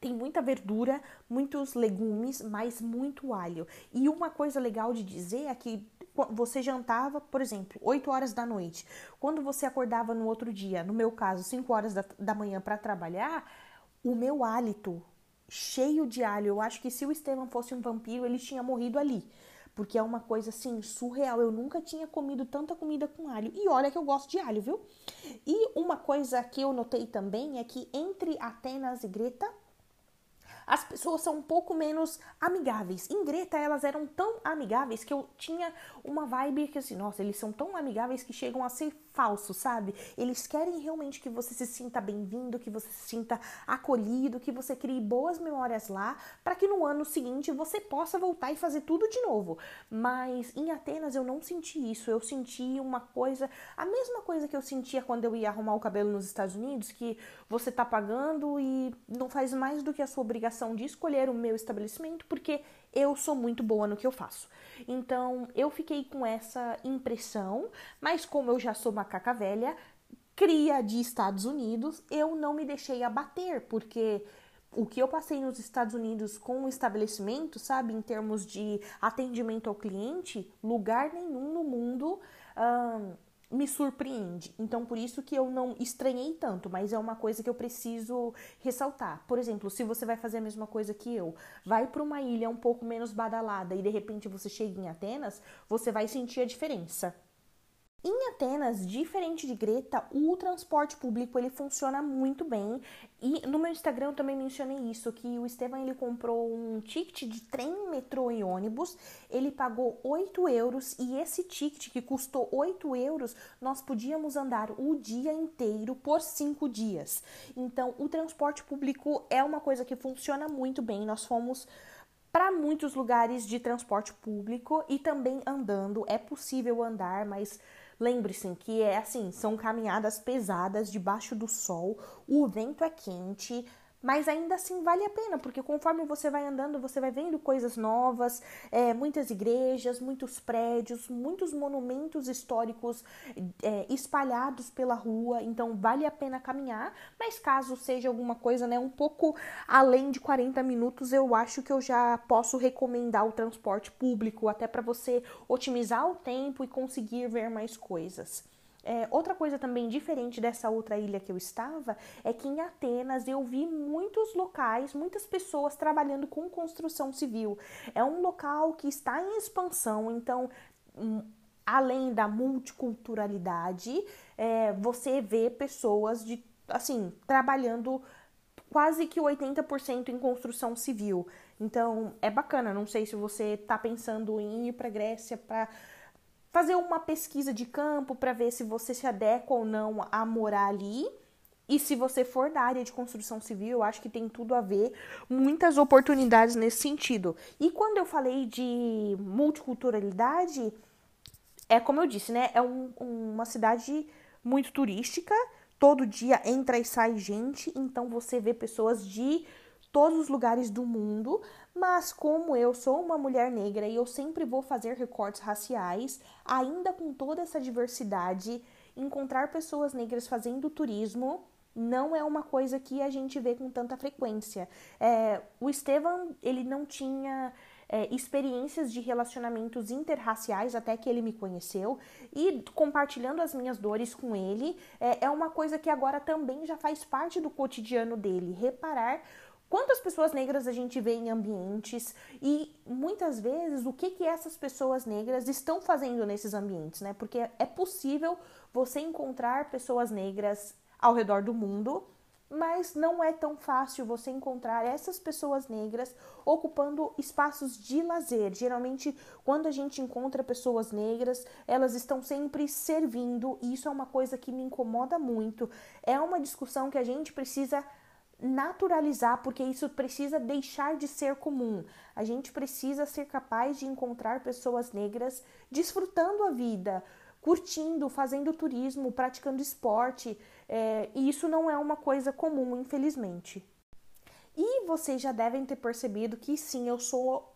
tem muita verdura, muitos legumes, mas muito alho. E uma coisa legal de dizer é que você jantava, por exemplo, 8 horas da noite. Quando você acordava no outro dia, no meu caso, 5 horas da, da manhã para trabalhar, o meu hálito cheio de alho. Eu acho que se o Estevam fosse um vampiro, ele tinha morrido ali. Porque é uma coisa assim surreal. Eu nunca tinha comido tanta comida com alho. E olha que eu gosto de alho, viu? E uma coisa que eu notei também é que entre Atenas e Greta, as pessoas são um pouco menos amigáveis. Em Greta, elas eram tão amigáveis que eu tinha uma vibe que assim, nossa, eles são tão amigáveis que chegam a ser falso, sabe? Eles querem realmente que você se sinta bem-vindo, que você se sinta acolhido, que você crie boas memórias lá, para que no ano seguinte você possa voltar e fazer tudo de novo. Mas em Atenas eu não senti isso, eu senti uma coisa, a mesma coisa que eu sentia quando eu ia arrumar o cabelo nos Estados Unidos, que você tá pagando e não faz mais do que a sua obrigação de escolher o meu estabelecimento, porque eu sou muito boa no que eu faço. Então eu fiquei com essa impressão, mas como eu já sou macaca velha, cria de Estados Unidos, eu não me deixei abater, porque o que eu passei nos Estados Unidos com o estabelecimento, sabe, em termos de atendimento ao cliente, lugar nenhum no mundo me surpreende. Então, por isso que eu não estranhei tanto, mas é uma coisa que eu preciso ressaltar. Por exemplo, se você vai fazer a mesma coisa que eu, vai para uma ilha um pouco menos badalada e de repente você chega em Atenas, você vai sentir a diferença. Em Atenas, diferente de Greta, o transporte público ele funciona muito bem. E no meu Instagram eu também mencionei isso, que o Estevam ele comprou um ticket de trem, metrô e ônibus. Ele pagou 8 euros e esse ticket que custou 8 euros, nós podíamos andar o dia inteiro por 5 dias. Então, o transporte público é uma coisa que funciona muito bem. Nós fomos para muitos lugares de transporte público e também andando. É possível andar, mas Lembre-se que é assim, são caminhadas pesadas debaixo do sol, o vento é quente, mas ainda assim vale a pena, porque conforme você vai andando, você vai vendo coisas novas, é, muitas igrejas, muitos prédios, muitos monumentos históricos é, espalhados pela rua, então vale a pena caminhar, mas caso seja alguma coisa né, um pouco além de 40 minutos, eu acho que eu já posso recomendar o transporte público, até para você otimizar o tempo e conseguir ver mais coisas. É, outra coisa também diferente dessa outra ilha que eu estava é que em Atenas eu vi muitos locais, muitas pessoas trabalhando com construção civil. É um local que está em expansão, então, hum, além da multiculturalidade, é, você vê pessoas de assim trabalhando quase que 80% em construção civil. Então é bacana. Não sei se você está pensando em ir para Grécia para fazer uma pesquisa de campo para ver se você se adequa ou não a morar ali. E se você for da área de construção civil, eu acho que tem tudo a ver, muitas oportunidades nesse sentido. E quando eu falei de multiculturalidade, é como eu disse, né? É um, uma cidade muito turística, todo dia entra e sai gente, então você vê pessoas de todos os lugares do mundo, mas como eu sou uma mulher negra e eu sempre vou fazer recortes raciais, ainda com toda essa diversidade, encontrar pessoas negras fazendo turismo não é uma coisa que a gente vê com tanta frequência. É, o Estevam, ele não tinha é, experiências de relacionamentos interraciais até que ele me conheceu e compartilhando as minhas dores com ele é, é uma coisa que agora também já faz parte do cotidiano dele. Reparar Quantas pessoas negras a gente vê em ambientes e muitas vezes o que que essas pessoas negras estão fazendo nesses ambientes, né? Porque é possível você encontrar pessoas negras ao redor do mundo, mas não é tão fácil você encontrar essas pessoas negras ocupando espaços de lazer. Geralmente, quando a gente encontra pessoas negras, elas estão sempre servindo, e isso é uma coisa que me incomoda muito. É uma discussão que a gente precisa naturalizar, porque isso precisa deixar de ser comum. A gente precisa ser capaz de encontrar pessoas negras desfrutando a vida, curtindo, fazendo turismo, praticando esporte. É, e isso não é uma coisa comum, infelizmente. E vocês já devem ter percebido que sim, eu sou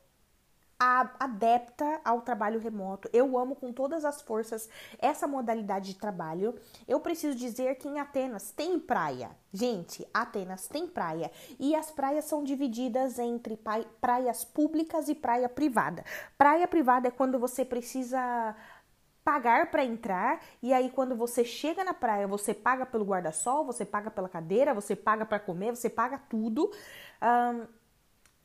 adepta ao trabalho remoto. Eu amo com todas as forças essa modalidade de trabalho. Eu preciso dizer que em Atenas tem praia. Gente, Atenas tem praia. E as praias são divididas entre praias públicas e praia privada. Praia privada é quando você precisa pagar para entrar e aí quando você chega na praia você paga pelo guarda-sol, você paga pela cadeira, você paga para comer, você paga tudo. Um,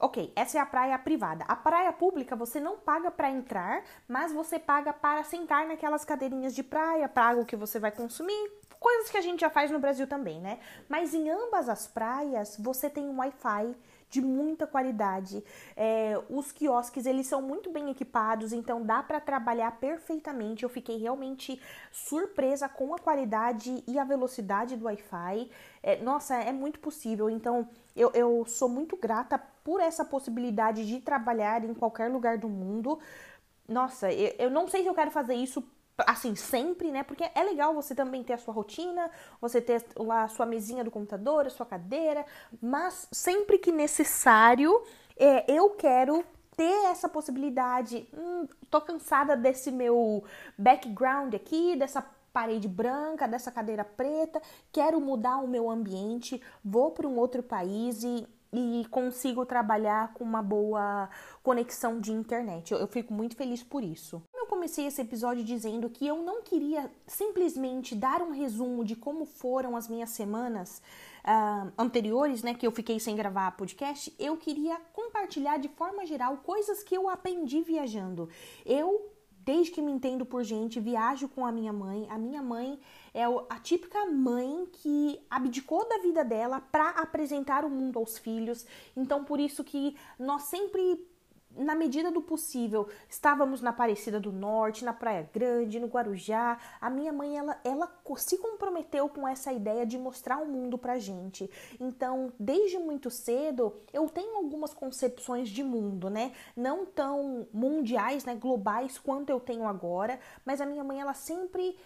Ok, essa é a praia privada. A praia pública você não paga para entrar, mas você paga para sentar naquelas cadeirinhas de praia, paga o que você vai consumir, coisas que a gente já faz no Brasil também, né? Mas em ambas as praias você tem um Wi-Fi de muita qualidade. É, os quiosques eles são muito bem equipados, então dá para trabalhar perfeitamente. Eu fiquei realmente surpresa com a qualidade e a velocidade do Wi-Fi. É, nossa, é muito possível. Então eu, eu sou muito grata por essa possibilidade de trabalhar em qualquer lugar do mundo. Nossa, eu, eu não sei se eu quero fazer isso assim, sempre, né? Porque é legal você também ter a sua rotina, você ter lá a sua mesinha do computador, a sua cadeira, mas sempre que necessário, é, eu quero ter essa possibilidade. Hum, tô cansada desse meu background aqui, dessa parede branca, dessa cadeira preta, quero mudar o meu ambiente, vou para um outro país e e consigo trabalhar com uma boa conexão de internet. Eu, eu, fico muito feliz por isso. Eu comecei esse episódio dizendo que eu não queria simplesmente dar um resumo de como foram as minhas semanas uh, anteriores, né, que eu fiquei sem gravar podcast. Eu queria compartilhar de forma geral coisas que eu aprendi viajando. Eu Desde que me entendo por gente, viajo com a minha mãe. A minha mãe é a típica mãe que abdicou da vida dela para apresentar o mundo aos filhos. Então, por isso que nós sempre na medida do possível, estávamos na Aparecida do Norte, na Praia Grande, no Guarujá. A minha mãe, ela, ela se comprometeu com essa ideia de mostrar o mundo pra gente. Então, desde muito cedo, eu tenho algumas concepções de mundo, né? Não tão mundiais, né, globais quanto eu tenho agora, mas a minha mãe, ela sempre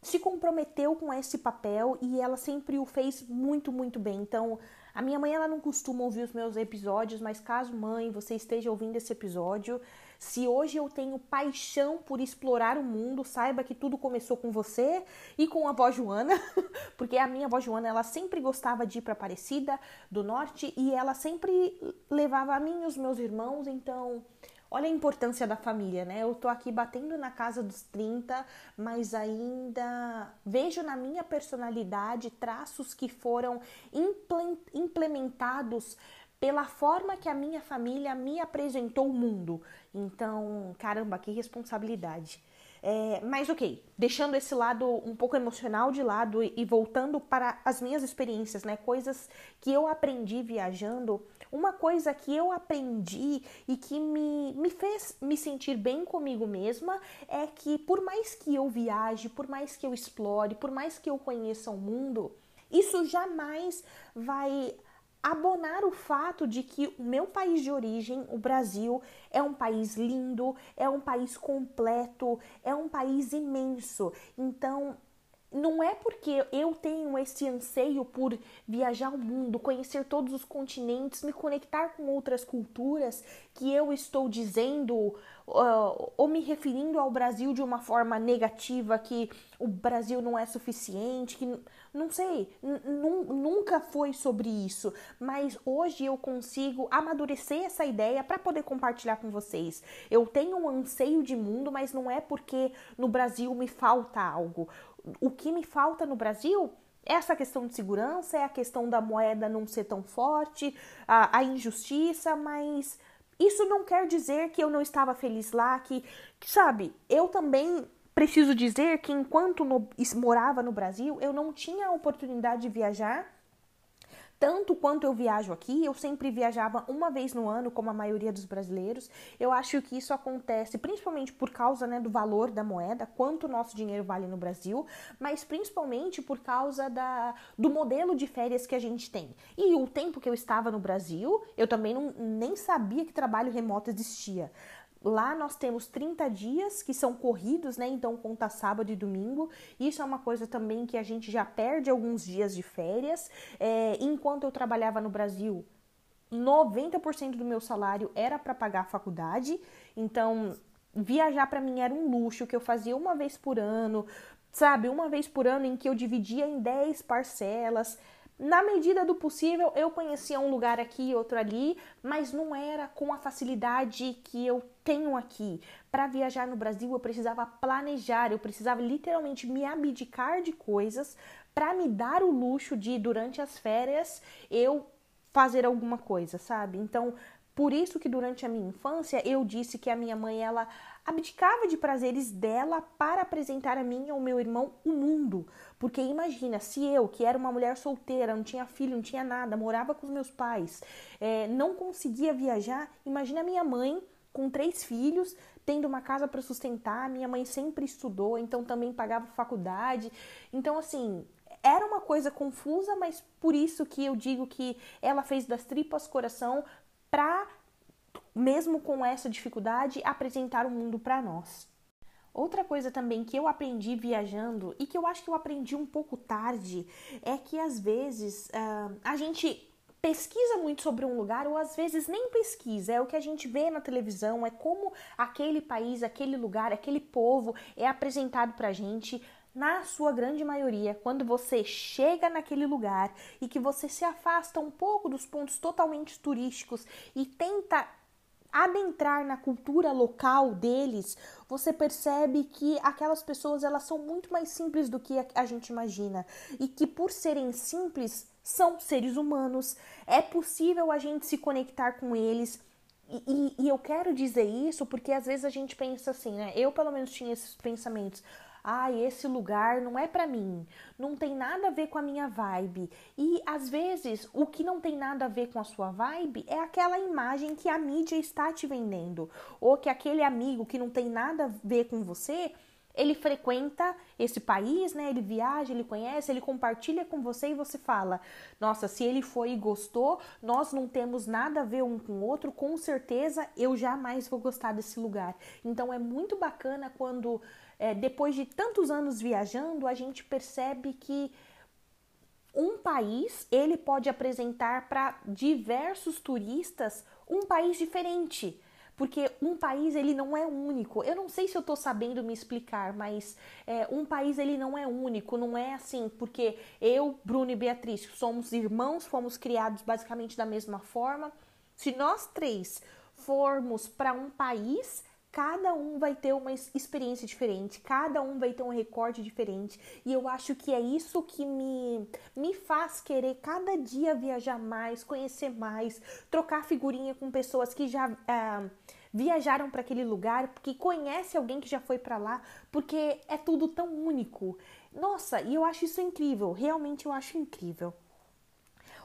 se comprometeu com esse papel e ela sempre o fez muito, muito bem. Então, a minha mãe ela não costuma ouvir os meus episódios, mas caso mãe, você esteja ouvindo esse episódio, se hoje eu tenho paixão por explorar o mundo, saiba que tudo começou com você e com a avó Joana, [laughs] porque a minha avó Joana, ela sempre gostava de ir para Aparecida do Norte e ela sempre levava a mim e os meus irmãos, então Olha a importância da família, né? Eu tô aqui batendo na casa dos 30, mas ainda vejo na minha personalidade traços que foram implementados pela forma que a minha família me apresentou o mundo. Então, caramba, que responsabilidade. É, mas ok, deixando esse lado um pouco emocional de lado e voltando para as minhas experiências, né? Coisas que eu aprendi viajando. Uma coisa que eu aprendi e que me, me fez me sentir bem comigo mesma é que por mais que eu viaje, por mais que eu explore, por mais que eu conheça o mundo, isso jamais vai abonar o fato de que o meu país de origem, o Brasil, é um país lindo, é um país completo, é um país imenso. Então, não é porque eu tenho esse anseio por viajar o mundo, conhecer todos os continentes, me conectar com outras culturas, que eu estou dizendo uh, ou me referindo ao Brasil de uma forma negativa, que o Brasil não é suficiente, que não sei, nunca foi sobre isso, mas hoje eu consigo amadurecer essa ideia para poder compartilhar com vocês. Eu tenho um anseio de mundo, mas não é porque no Brasil me falta algo o que me falta no Brasil é essa questão de segurança, é a questão da moeda não ser tão forte, a, a injustiça, mas isso não quer dizer que eu não estava feliz lá, que, que sabe, eu também preciso dizer que enquanto no, morava no Brasil, eu não tinha a oportunidade de viajar tanto quanto eu viajo aqui, eu sempre viajava uma vez no ano, como a maioria dos brasileiros. Eu acho que isso acontece principalmente por causa né, do valor da moeda, quanto o nosso dinheiro vale no Brasil, mas principalmente por causa da, do modelo de férias que a gente tem. E o tempo que eu estava no Brasil, eu também não, nem sabia que trabalho remoto existia. Lá nós temos 30 dias que são corridos, né? Então conta sábado e domingo. Isso é uma coisa também que a gente já perde alguns dias de férias. É, enquanto eu trabalhava no Brasil, 90% do meu salário era para pagar a faculdade. Então viajar para mim era um luxo que eu fazia uma vez por ano, sabe? Uma vez por ano em que eu dividia em 10 parcelas na medida do possível, eu conhecia um lugar aqui e outro ali, mas não era com a facilidade que eu tenho aqui. Para viajar no Brasil, eu precisava planejar, eu precisava literalmente me abdicar de coisas para me dar o luxo de, durante as férias, eu fazer alguma coisa, sabe? Então, por isso que durante a minha infância eu disse que a minha mãe ela abdicava de prazeres dela para apresentar a mim e ao meu irmão o mundo. Porque imagina, se eu, que era uma mulher solteira, não tinha filho, não tinha nada, morava com os meus pais, é, não conseguia viajar, imagina minha mãe com três filhos, tendo uma casa para sustentar, minha mãe sempre estudou, então também pagava faculdade. Então, assim, era uma coisa confusa, mas por isso que eu digo que ela fez das tripas coração para, mesmo com essa dificuldade, apresentar o mundo para nós. Outra coisa também que eu aprendi viajando e que eu acho que eu aprendi um pouco tarde é que às vezes uh, a gente pesquisa muito sobre um lugar ou às vezes nem pesquisa, é o que a gente vê na televisão, é como aquele país, aquele lugar, aquele povo é apresentado pra gente. Na sua grande maioria, quando você chega naquele lugar e que você se afasta um pouco dos pontos totalmente turísticos e tenta adentrar na cultura local deles, você percebe que aquelas pessoas elas são muito mais simples do que a gente imagina e que por serem simples são seres humanos. É possível a gente se conectar com eles. E, e, e eu quero dizer isso porque às vezes a gente pensa assim, né? Eu pelo menos tinha esses pensamentos ah, esse lugar não é para mim, não tem nada a ver com a minha vibe. E às vezes o que não tem nada a ver com a sua vibe é aquela imagem que a mídia está te vendendo, ou que aquele amigo que não tem nada a ver com você ele frequenta esse país, né? Ele viaja, ele conhece, ele compartilha com você e você fala: "Nossa, se ele foi e gostou, nós não temos nada a ver um com o outro, com certeza eu jamais vou gostar desse lugar". Então é muito bacana quando é, depois de tantos anos viajando, a gente percebe que um país ele pode apresentar para diversos turistas um país diferente porque um país ele não é único. Eu não sei se eu estou sabendo me explicar, mas é, um país ele não é único, não é assim, porque eu, Bruno e Beatriz, somos irmãos, fomos criados basicamente da mesma forma. Se nós três formos para um país, cada um vai ter uma experiência diferente, cada um vai ter um recorte diferente, e eu acho que é isso que me, me faz querer cada dia viajar mais, conhecer mais, trocar figurinha com pessoas que já ah, viajaram para aquele lugar, que conhece alguém que já foi para lá, porque é tudo tão único. Nossa, e eu acho isso incrível, realmente eu acho incrível.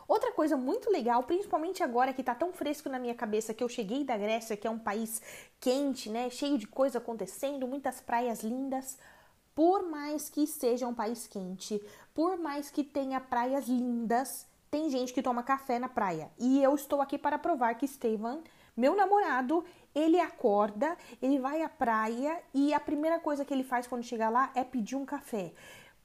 Outra coisa muito legal, principalmente agora que tá tão fresco na minha cabeça que eu cheguei da Grécia, que é um país quente, né, cheio de coisa acontecendo, muitas praias lindas. Por mais que seja um país quente, por mais que tenha praias lindas, tem gente que toma café na praia. E eu estou aqui para provar que Estevan, meu namorado, ele acorda, ele vai à praia e a primeira coisa que ele faz quando chegar lá é pedir um café.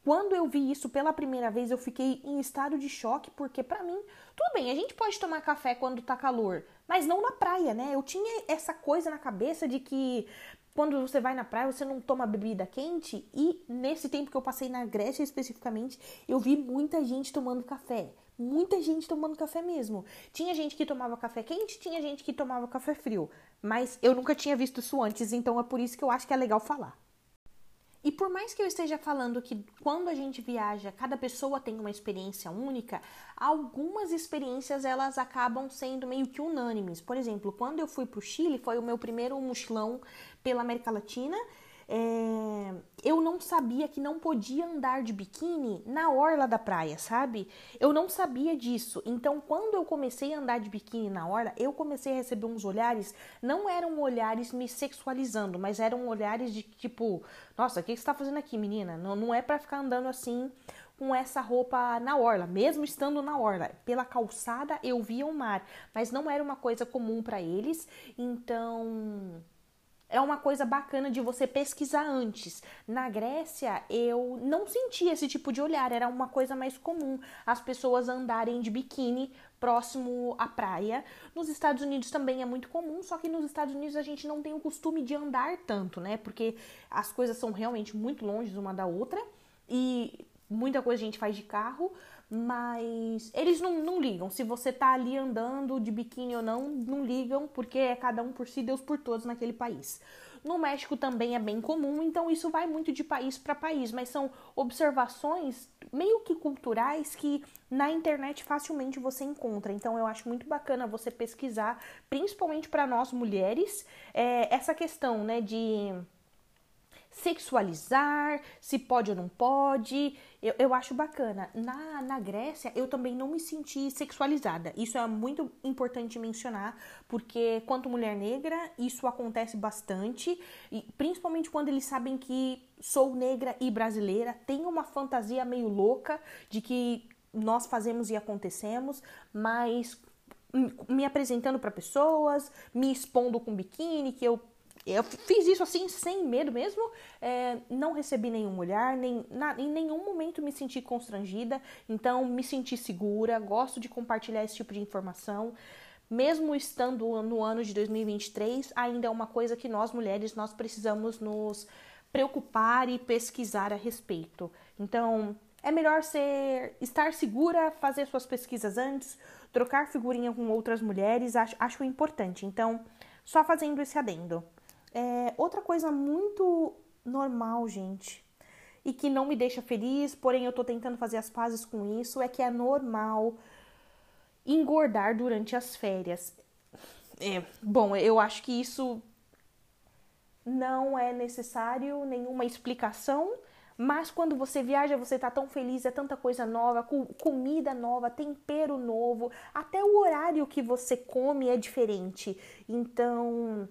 Quando eu vi isso pela primeira vez, eu fiquei em estado de choque, porque para mim, tudo bem, a gente pode tomar café quando tá calor, mas não na praia, né? Eu tinha essa coisa na cabeça de que quando você vai na praia, você não toma bebida quente, e nesse tempo que eu passei na Grécia especificamente, eu vi muita gente tomando café. Muita gente tomando café mesmo. Tinha gente que tomava café quente, tinha gente que tomava café frio. Mas eu nunca tinha visto isso antes, então é por isso que eu acho que é legal falar. E por mais que eu esteja falando que quando a gente viaja, cada pessoa tem uma experiência única, algumas experiências elas acabam sendo meio que unânimes. Por exemplo, quando eu fui para o Chile, foi o meu primeiro mochilão pela América Latina é, eu não sabia que não podia andar de biquíni na orla da praia, sabe? Eu não sabia disso. Então, quando eu comecei a andar de biquíni na orla, eu comecei a receber uns olhares, não eram olhares me sexualizando, mas eram olhares de tipo, nossa, o que você tá fazendo aqui, menina? Não, não é para ficar andando assim com essa roupa na orla, mesmo estando na orla. Pela calçada eu via o mar, mas não era uma coisa comum para eles. Então, é uma coisa bacana de você pesquisar antes. Na Grécia, eu não sentia esse tipo de olhar, era uma coisa mais comum as pessoas andarem de biquíni próximo à praia. Nos Estados Unidos também é muito comum, só que nos Estados Unidos a gente não tem o costume de andar tanto, né? Porque as coisas são realmente muito longe uma da outra e muita coisa a gente faz de carro, mas eles não, não ligam. Se você tá ali andando de biquíni ou não, não ligam, porque é cada um por si, Deus por todos naquele país. No México também é bem comum, então isso vai muito de país para país, mas são observações meio que culturais que na internet facilmente você encontra. Então eu acho muito bacana você pesquisar, principalmente para nós mulheres, é, essa questão né, de sexualizar, se pode ou não pode. Eu, eu acho bacana. Na, na Grécia, eu também não me senti sexualizada. Isso é muito importante mencionar, porque quanto mulher negra, isso acontece bastante, e principalmente quando eles sabem que sou negra e brasileira, tem uma fantasia meio louca de que nós fazemos e acontecemos, mas me apresentando para pessoas, me expondo com biquíni, que eu eu fiz isso assim, sem medo mesmo. É, não recebi nenhum olhar, nem, na, em nenhum momento me senti constrangida. Então, me senti segura. Gosto de compartilhar esse tipo de informação. Mesmo estando no ano de 2023, ainda é uma coisa que nós mulheres nós precisamos nos preocupar e pesquisar a respeito. Então, é melhor ser estar segura, fazer suas pesquisas antes, trocar figurinha com outras mulheres, acho, acho importante. Então, só fazendo esse adendo. É, outra coisa muito normal, gente, e que não me deixa feliz, porém eu tô tentando fazer as pazes com isso, é que é normal engordar durante as férias. É, bom, eu acho que isso não é necessário nenhuma explicação, mas quando você viaja, você tá tão feliz, é tanta coisa nova, comida nova, tempero novo, até o horário que você come é diferente. Então,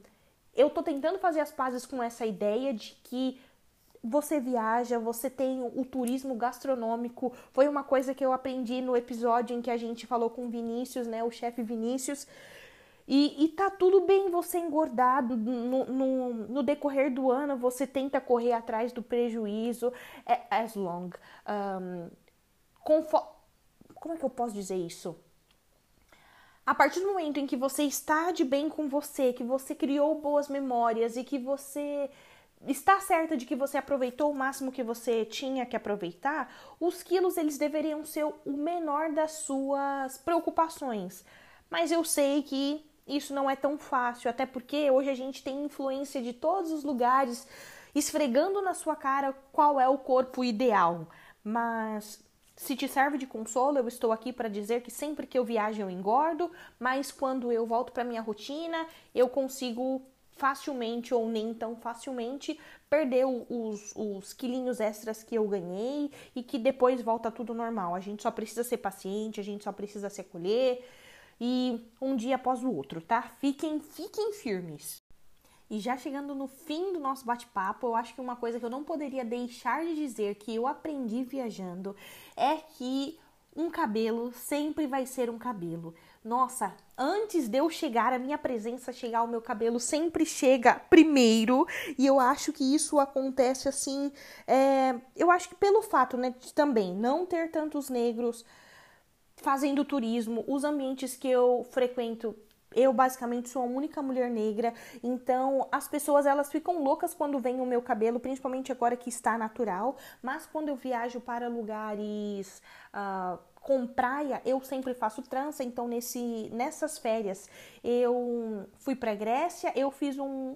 eu tô tentando fazer as pazes com essa ideia de que você viaja, você tem o turismo gastronômico. Foi uma coisa que eu aprendi no episódio em que a gente falou com Vinícius, né, o chefe Vinícius. E, e tá tudo bem você engordado. No, no, no, decorrer do ano, você tenta correr atrás do prejuízo. É, as long. Um, como é que eu posso dizer isso? A partir do momento em que você está de bem com você, que você criou boas memórias e que você está certa de que você aproveitou o máximo que você tinha que aproveitar, os quilos eles deveriam ser o menor das suas preocupações. Mas eu sei que isso não é tão fácil, até porque hoje a gente tem influência de todos os lugares esfregando na sua cara qual é o corpo ideal. Mas se te serve de consolo, eu estou aqui para dizer que sempre que eu viajo eu engordo, mas quando eu volto para minha rotina, eu consigo facilmente ou nem tão facilmente perder os, os quilinhos extras que eu ganhei e que depois volta tudo normal. A gente só precisa ser paciente, a gente só precisa se acolher e um dia após o outro, tá? Fiquem, fiquem firmes. E já chegando no fim do nosso bate-papo, eu acho que uma coisa que eu não poderia deixar de dizer que eu aprendi viajando é que um cabelo sempre vai ser um cabelo. Nossa, antes de eu chegar, a minha presença chegar, o meu cabelo sempre chega primeiro. E eu acho que isso acontece assim. É, eu acho que pelo fato, né, de também não ter tantos negros fazendo turismo, os ambientes que eu frequento eu basicamente sou a única mulher negra, então as pessoas elas ficam loucas quando veem o meu cabelo, principalmente agora que está natural. Mas quando eu viajo para lugares uh, com praia, eu sempre faço trança. Então nesse nessas férias eu fui para Grécia, eu fiz um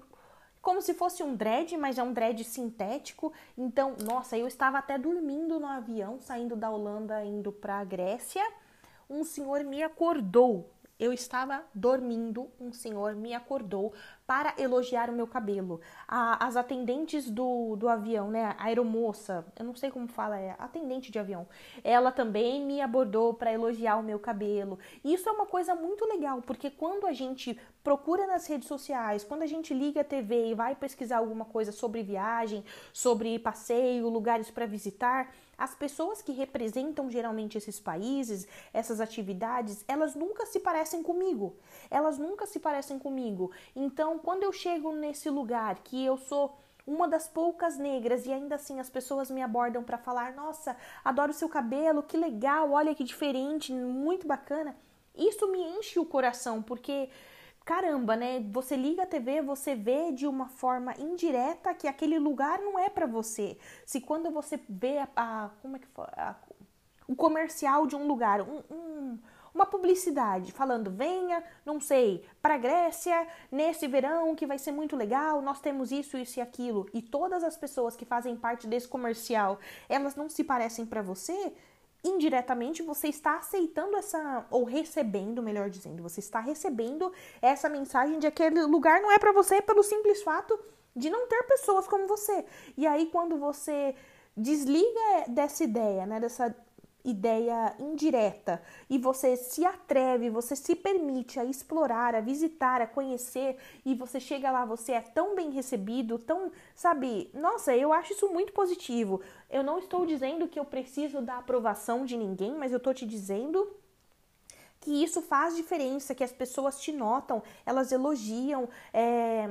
como se fosse um dread, mas é um dread sintético. Então, nossa, eu estava até dormindo no avião, saindo da Holanda, indo para a Grécia um senhor me acordou. Eu estava dormindo, um senhor me acordou para elogiar o meu cabelo. A, as atendentes do, do avião, né, a aeromoça, eu não sei como fala, é atendente de avião, ela também me abordou para elogiar o meu cabelo. E isso é uma coisa muito legal, porque quando a gente procura nas redes sociais, quando a gente liga a TV e vai pesquisar alguma coisa sobre viagem, sobre passeio, lugares para visitar, as pessoas que representam geralmente esses países, essas atividades, elas nunca se parecem comigo. Elas nunca se parecem comigo. Então, quando eu chego nesse lugar que eu sou uma das poucas negras e ainda assim as pessoas me abordam para falar: "Nossa, adoro seu cabelo, que legal, olha que diferente, muito bacana". Isso me enche o coração, porque caramba, né? Você liga a TV, você vê de uma forma indireta que aquele lugar não é para você. Se quando você vê a, a como é que foi, a, o comercial de um lugar, um, um, uma publicidade falando venha, não sei, para Grécia nesse verão que vai ser muito legal, nós temos isso, isso e aquilo, e todas as pessoas que fazem parte desse comercial, elas não se parecem para você, indiretamente você está aceitando essa ou recebendo, melhor dizendo, você está recebendo essa mensagem de que aquele lugar não é para você pelo simples fato de não ter pessoas como você. E aí quando você desliga dessa ideia, né, dessa ideia indireta e você se atreve, você se permite a explorar, a visitar, a conhecer e você chega lá, você é tão bem recebido, tão, sabe, nossa, eu acho isso muito positivo. Eu não estou dizendo que eu preciso da aprovação de ninguém, mas eu estou te dizendo que isso faz diferença, que as pessoas te notam, elas elogiam, é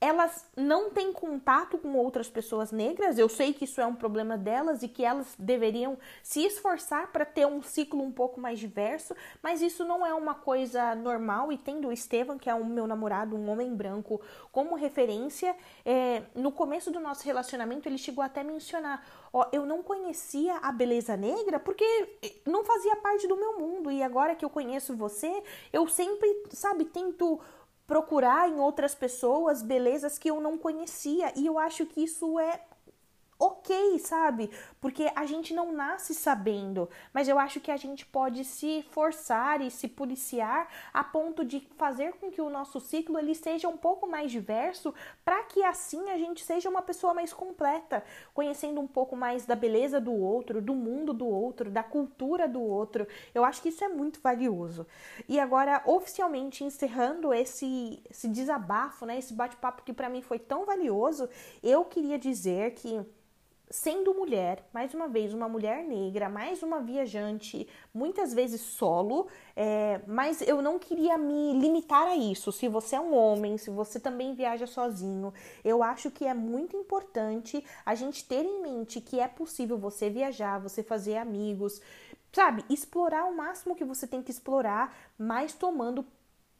elas não têm contato com outras pessoas negras. Eu sei que isso é um problema delas e que elas deveriam se esforçar para ter um ciclo um pouco mais diverso, mas isso não é uma coisa normal. E tendo o Estevam, que é o meu namorado, um homem branco, como referência, é, no começo do nosso relacionamento ele chegou até a mencionar: Ó, eu não conhecia a beleza negra porque não fazia parte do meu mundo e agora que eu conheço você, eu sempre, sabe, tento procurar em outras pessoas belezas que eu não conhecia. E eu acho que isso é ok, sabe? Porque a gente não nasce sabendo, mas eu acho que a gente pode se forçar e se policiar a ponto de fazer com que o nosso ciclo ele seja um pouco mais diverso, para que assim a gente seja uma pessoa mais completa, conhecendo um pouco mais da beleza do outro, do mundo do outro, da cultura do outro. Eu acho que isso é muito valioso. E agora, oficialmente encerrando esse, esse desabafo, né, esse bate-papo que para mim foi tão valioso, eu queria dizer que sendo mulher, mais uma vez, uma mulher negra, mais uma viajante, muitas vezes solo, é, mas eu não queria me limitar a isso. Se você é um homem, se você também viaja sozinho, eu acho que é muito importante a gente ter em mente que é possível você viajar, você fazer amigos, sabe? Explorar o máximo que você tem que explorar, mas tomando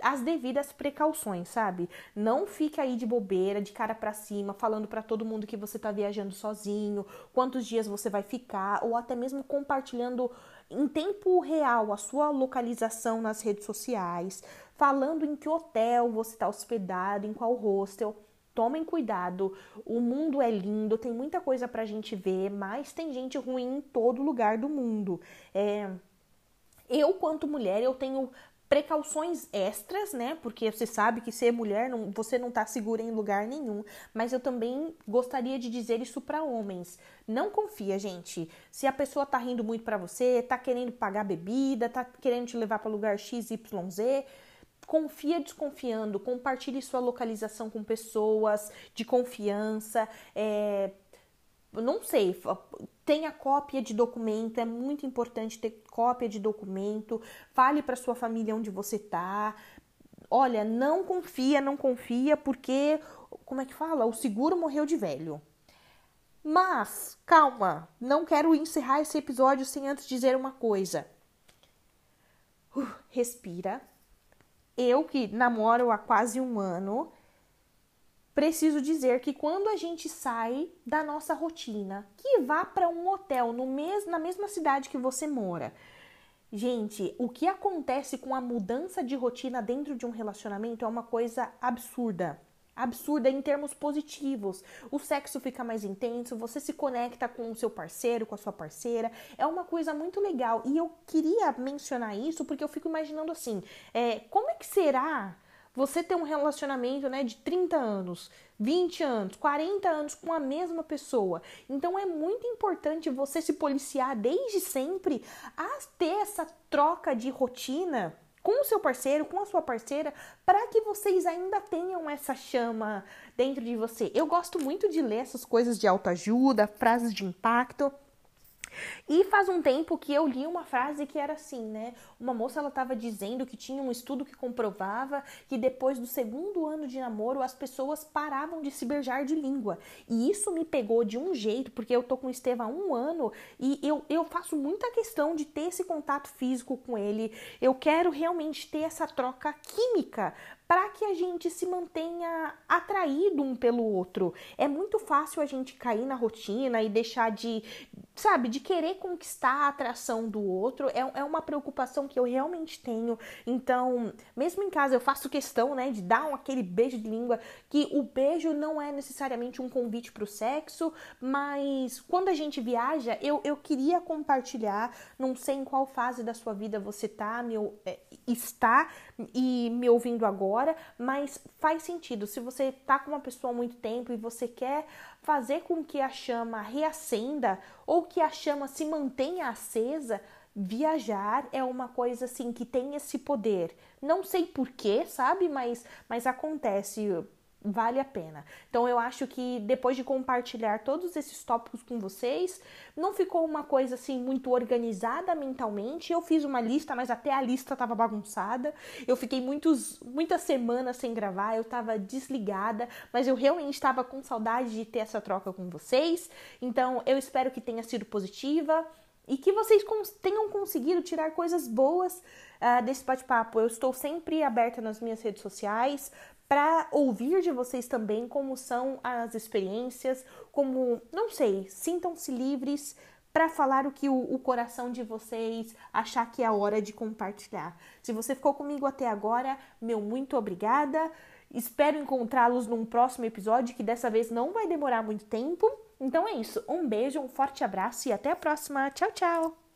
as devidas precauções, sabe? Não fique aí de bobeira, de cara para cima, falando para todo mundo que você tá viajando sozinho, quantos dias você vai ficar, ou até mesmo compartilhando em tempo real a sua localização nas redes sociais, falando em que hotel você está hospedado, em qual hostel. Tomem cuidado, o mundo é lindo, tem muita coisa pra gente ver, mas tem gente ruim em todo lugar do mundo. É, eu, quanto mulher, eu tenho precauções extras, né? Porque você sabe que ser mulher não, você não tá segura em lugar nenhum. Mas eu também gostaria de dizer isso para homens. Não confia, gente. Se a pessoa tá rindo muito para você, tá querendo pagar bebida, tá querendo te levar para lugar X, Y, Z, confia desconfiando, compartilhe sua localização com pessoas de confiança. É, não sei, tenha cópia de documento, é muito importante ter cópia de documento. Fale para sua família onde você tá. Olha, não confia, não confia, porque como é que fala? O seguro morreu de velho. Mas, calma, não quero encerrar esse episódio sem antes dizer uma coisa. Uh, respira. Eu que namoro há quase um ano, preciso dizer que quando a gente sai da nossa rotina, que vá para um hotel no mes na mesma cidade que você mora, Gente, o que acontece com a mudança de rotina dentro de um relacionamento é uma coisa absurda. Absurda em termos positivos. O sexo fica mais intenso, você se conecta com o seu parceiro, com a sua parceira. É uma coisa muito legal. E eu queria mencionar isso porque eu fico imaginando assim: é, como é que será você ter um relacionamento né, de 30 anos, 20 anos, 40 anos com a mesma pessoa. Então é muito importante você se policiar desde sempre a ter essa troca de rotina com o seu parceiro, com a sua parceira, para que vocês ainda tenham essa chama dentro de você. Eu gosto muito de ler essas coisas de autoajuda, frases de impacto. E faz um tempo que eu li uma frase que era assim, né? Uma moça ela estava dizendo que tinha um estudo que comprovava que depois do segundo ano de namoro as pessoas paravam de se beijar de língua. E isso me pegou de um jeito, porque eu tô com o Estevam há um ano e eu, eu faço muita questão de ter esse contato físico com ele. Eu quero realmente ter essa troca química para que a gente se mantenha atraído um pelo outro. É muito fácil a gente cair na rotina e deixar de, sabe, de querer conquistar a atração do outro. É, é uma preocupação que eu realmente tenho. Então, mesmo em casa, eu faço questão, né, de dar um, aquele beijo de língua, que o beijo não é necessariamente um convite para o sexo, mas quando a gente viaja, eu, eu queria compartilhar, não sei em qual fase da sua vida você tá, meu, é, está e me ouvindo agora, mas faz sentido. Se você tá com uma pessoa há muito tempo e você quer fazer com que a chama reacenda ou que a chama se mantenha acesa, viajar é uma coisa assim que tem esse poder. Não sei porquê, sabe? Mas, mas acontece vale a pena. Então eu acho que depois de compartilhar todos esses tópicos com vocês, não ficou uma coisa assim muito organizada mentalmente. Eu fiz uma lista, mas até a lista estava bagunçada. Eu fiquei muitos, muitas semanas sem gravar, eu estava desligada, mas eu realmente estava com saudade de ter essa troca com vocês. Então eu espero que tenha sido positiva e que vocês tenham conseguido tirar coisas boas uh, desse bate-papo. Eu estou sempre aberta nas minhas redes sociais para ouvir de vocês também como são as experiências, como, não sei, sintam-se livres para falar o que o, o, coração de vocês achar que é a hora de compartilhar. Se você ficou comigo até agora, meu muito obrigada. Espero encontrá-los num próximo episódio que dessa vez não vai demorar muito tempo. Então é isso. Um beijo, um forte abraço e até a próxima. Tchau, tchau.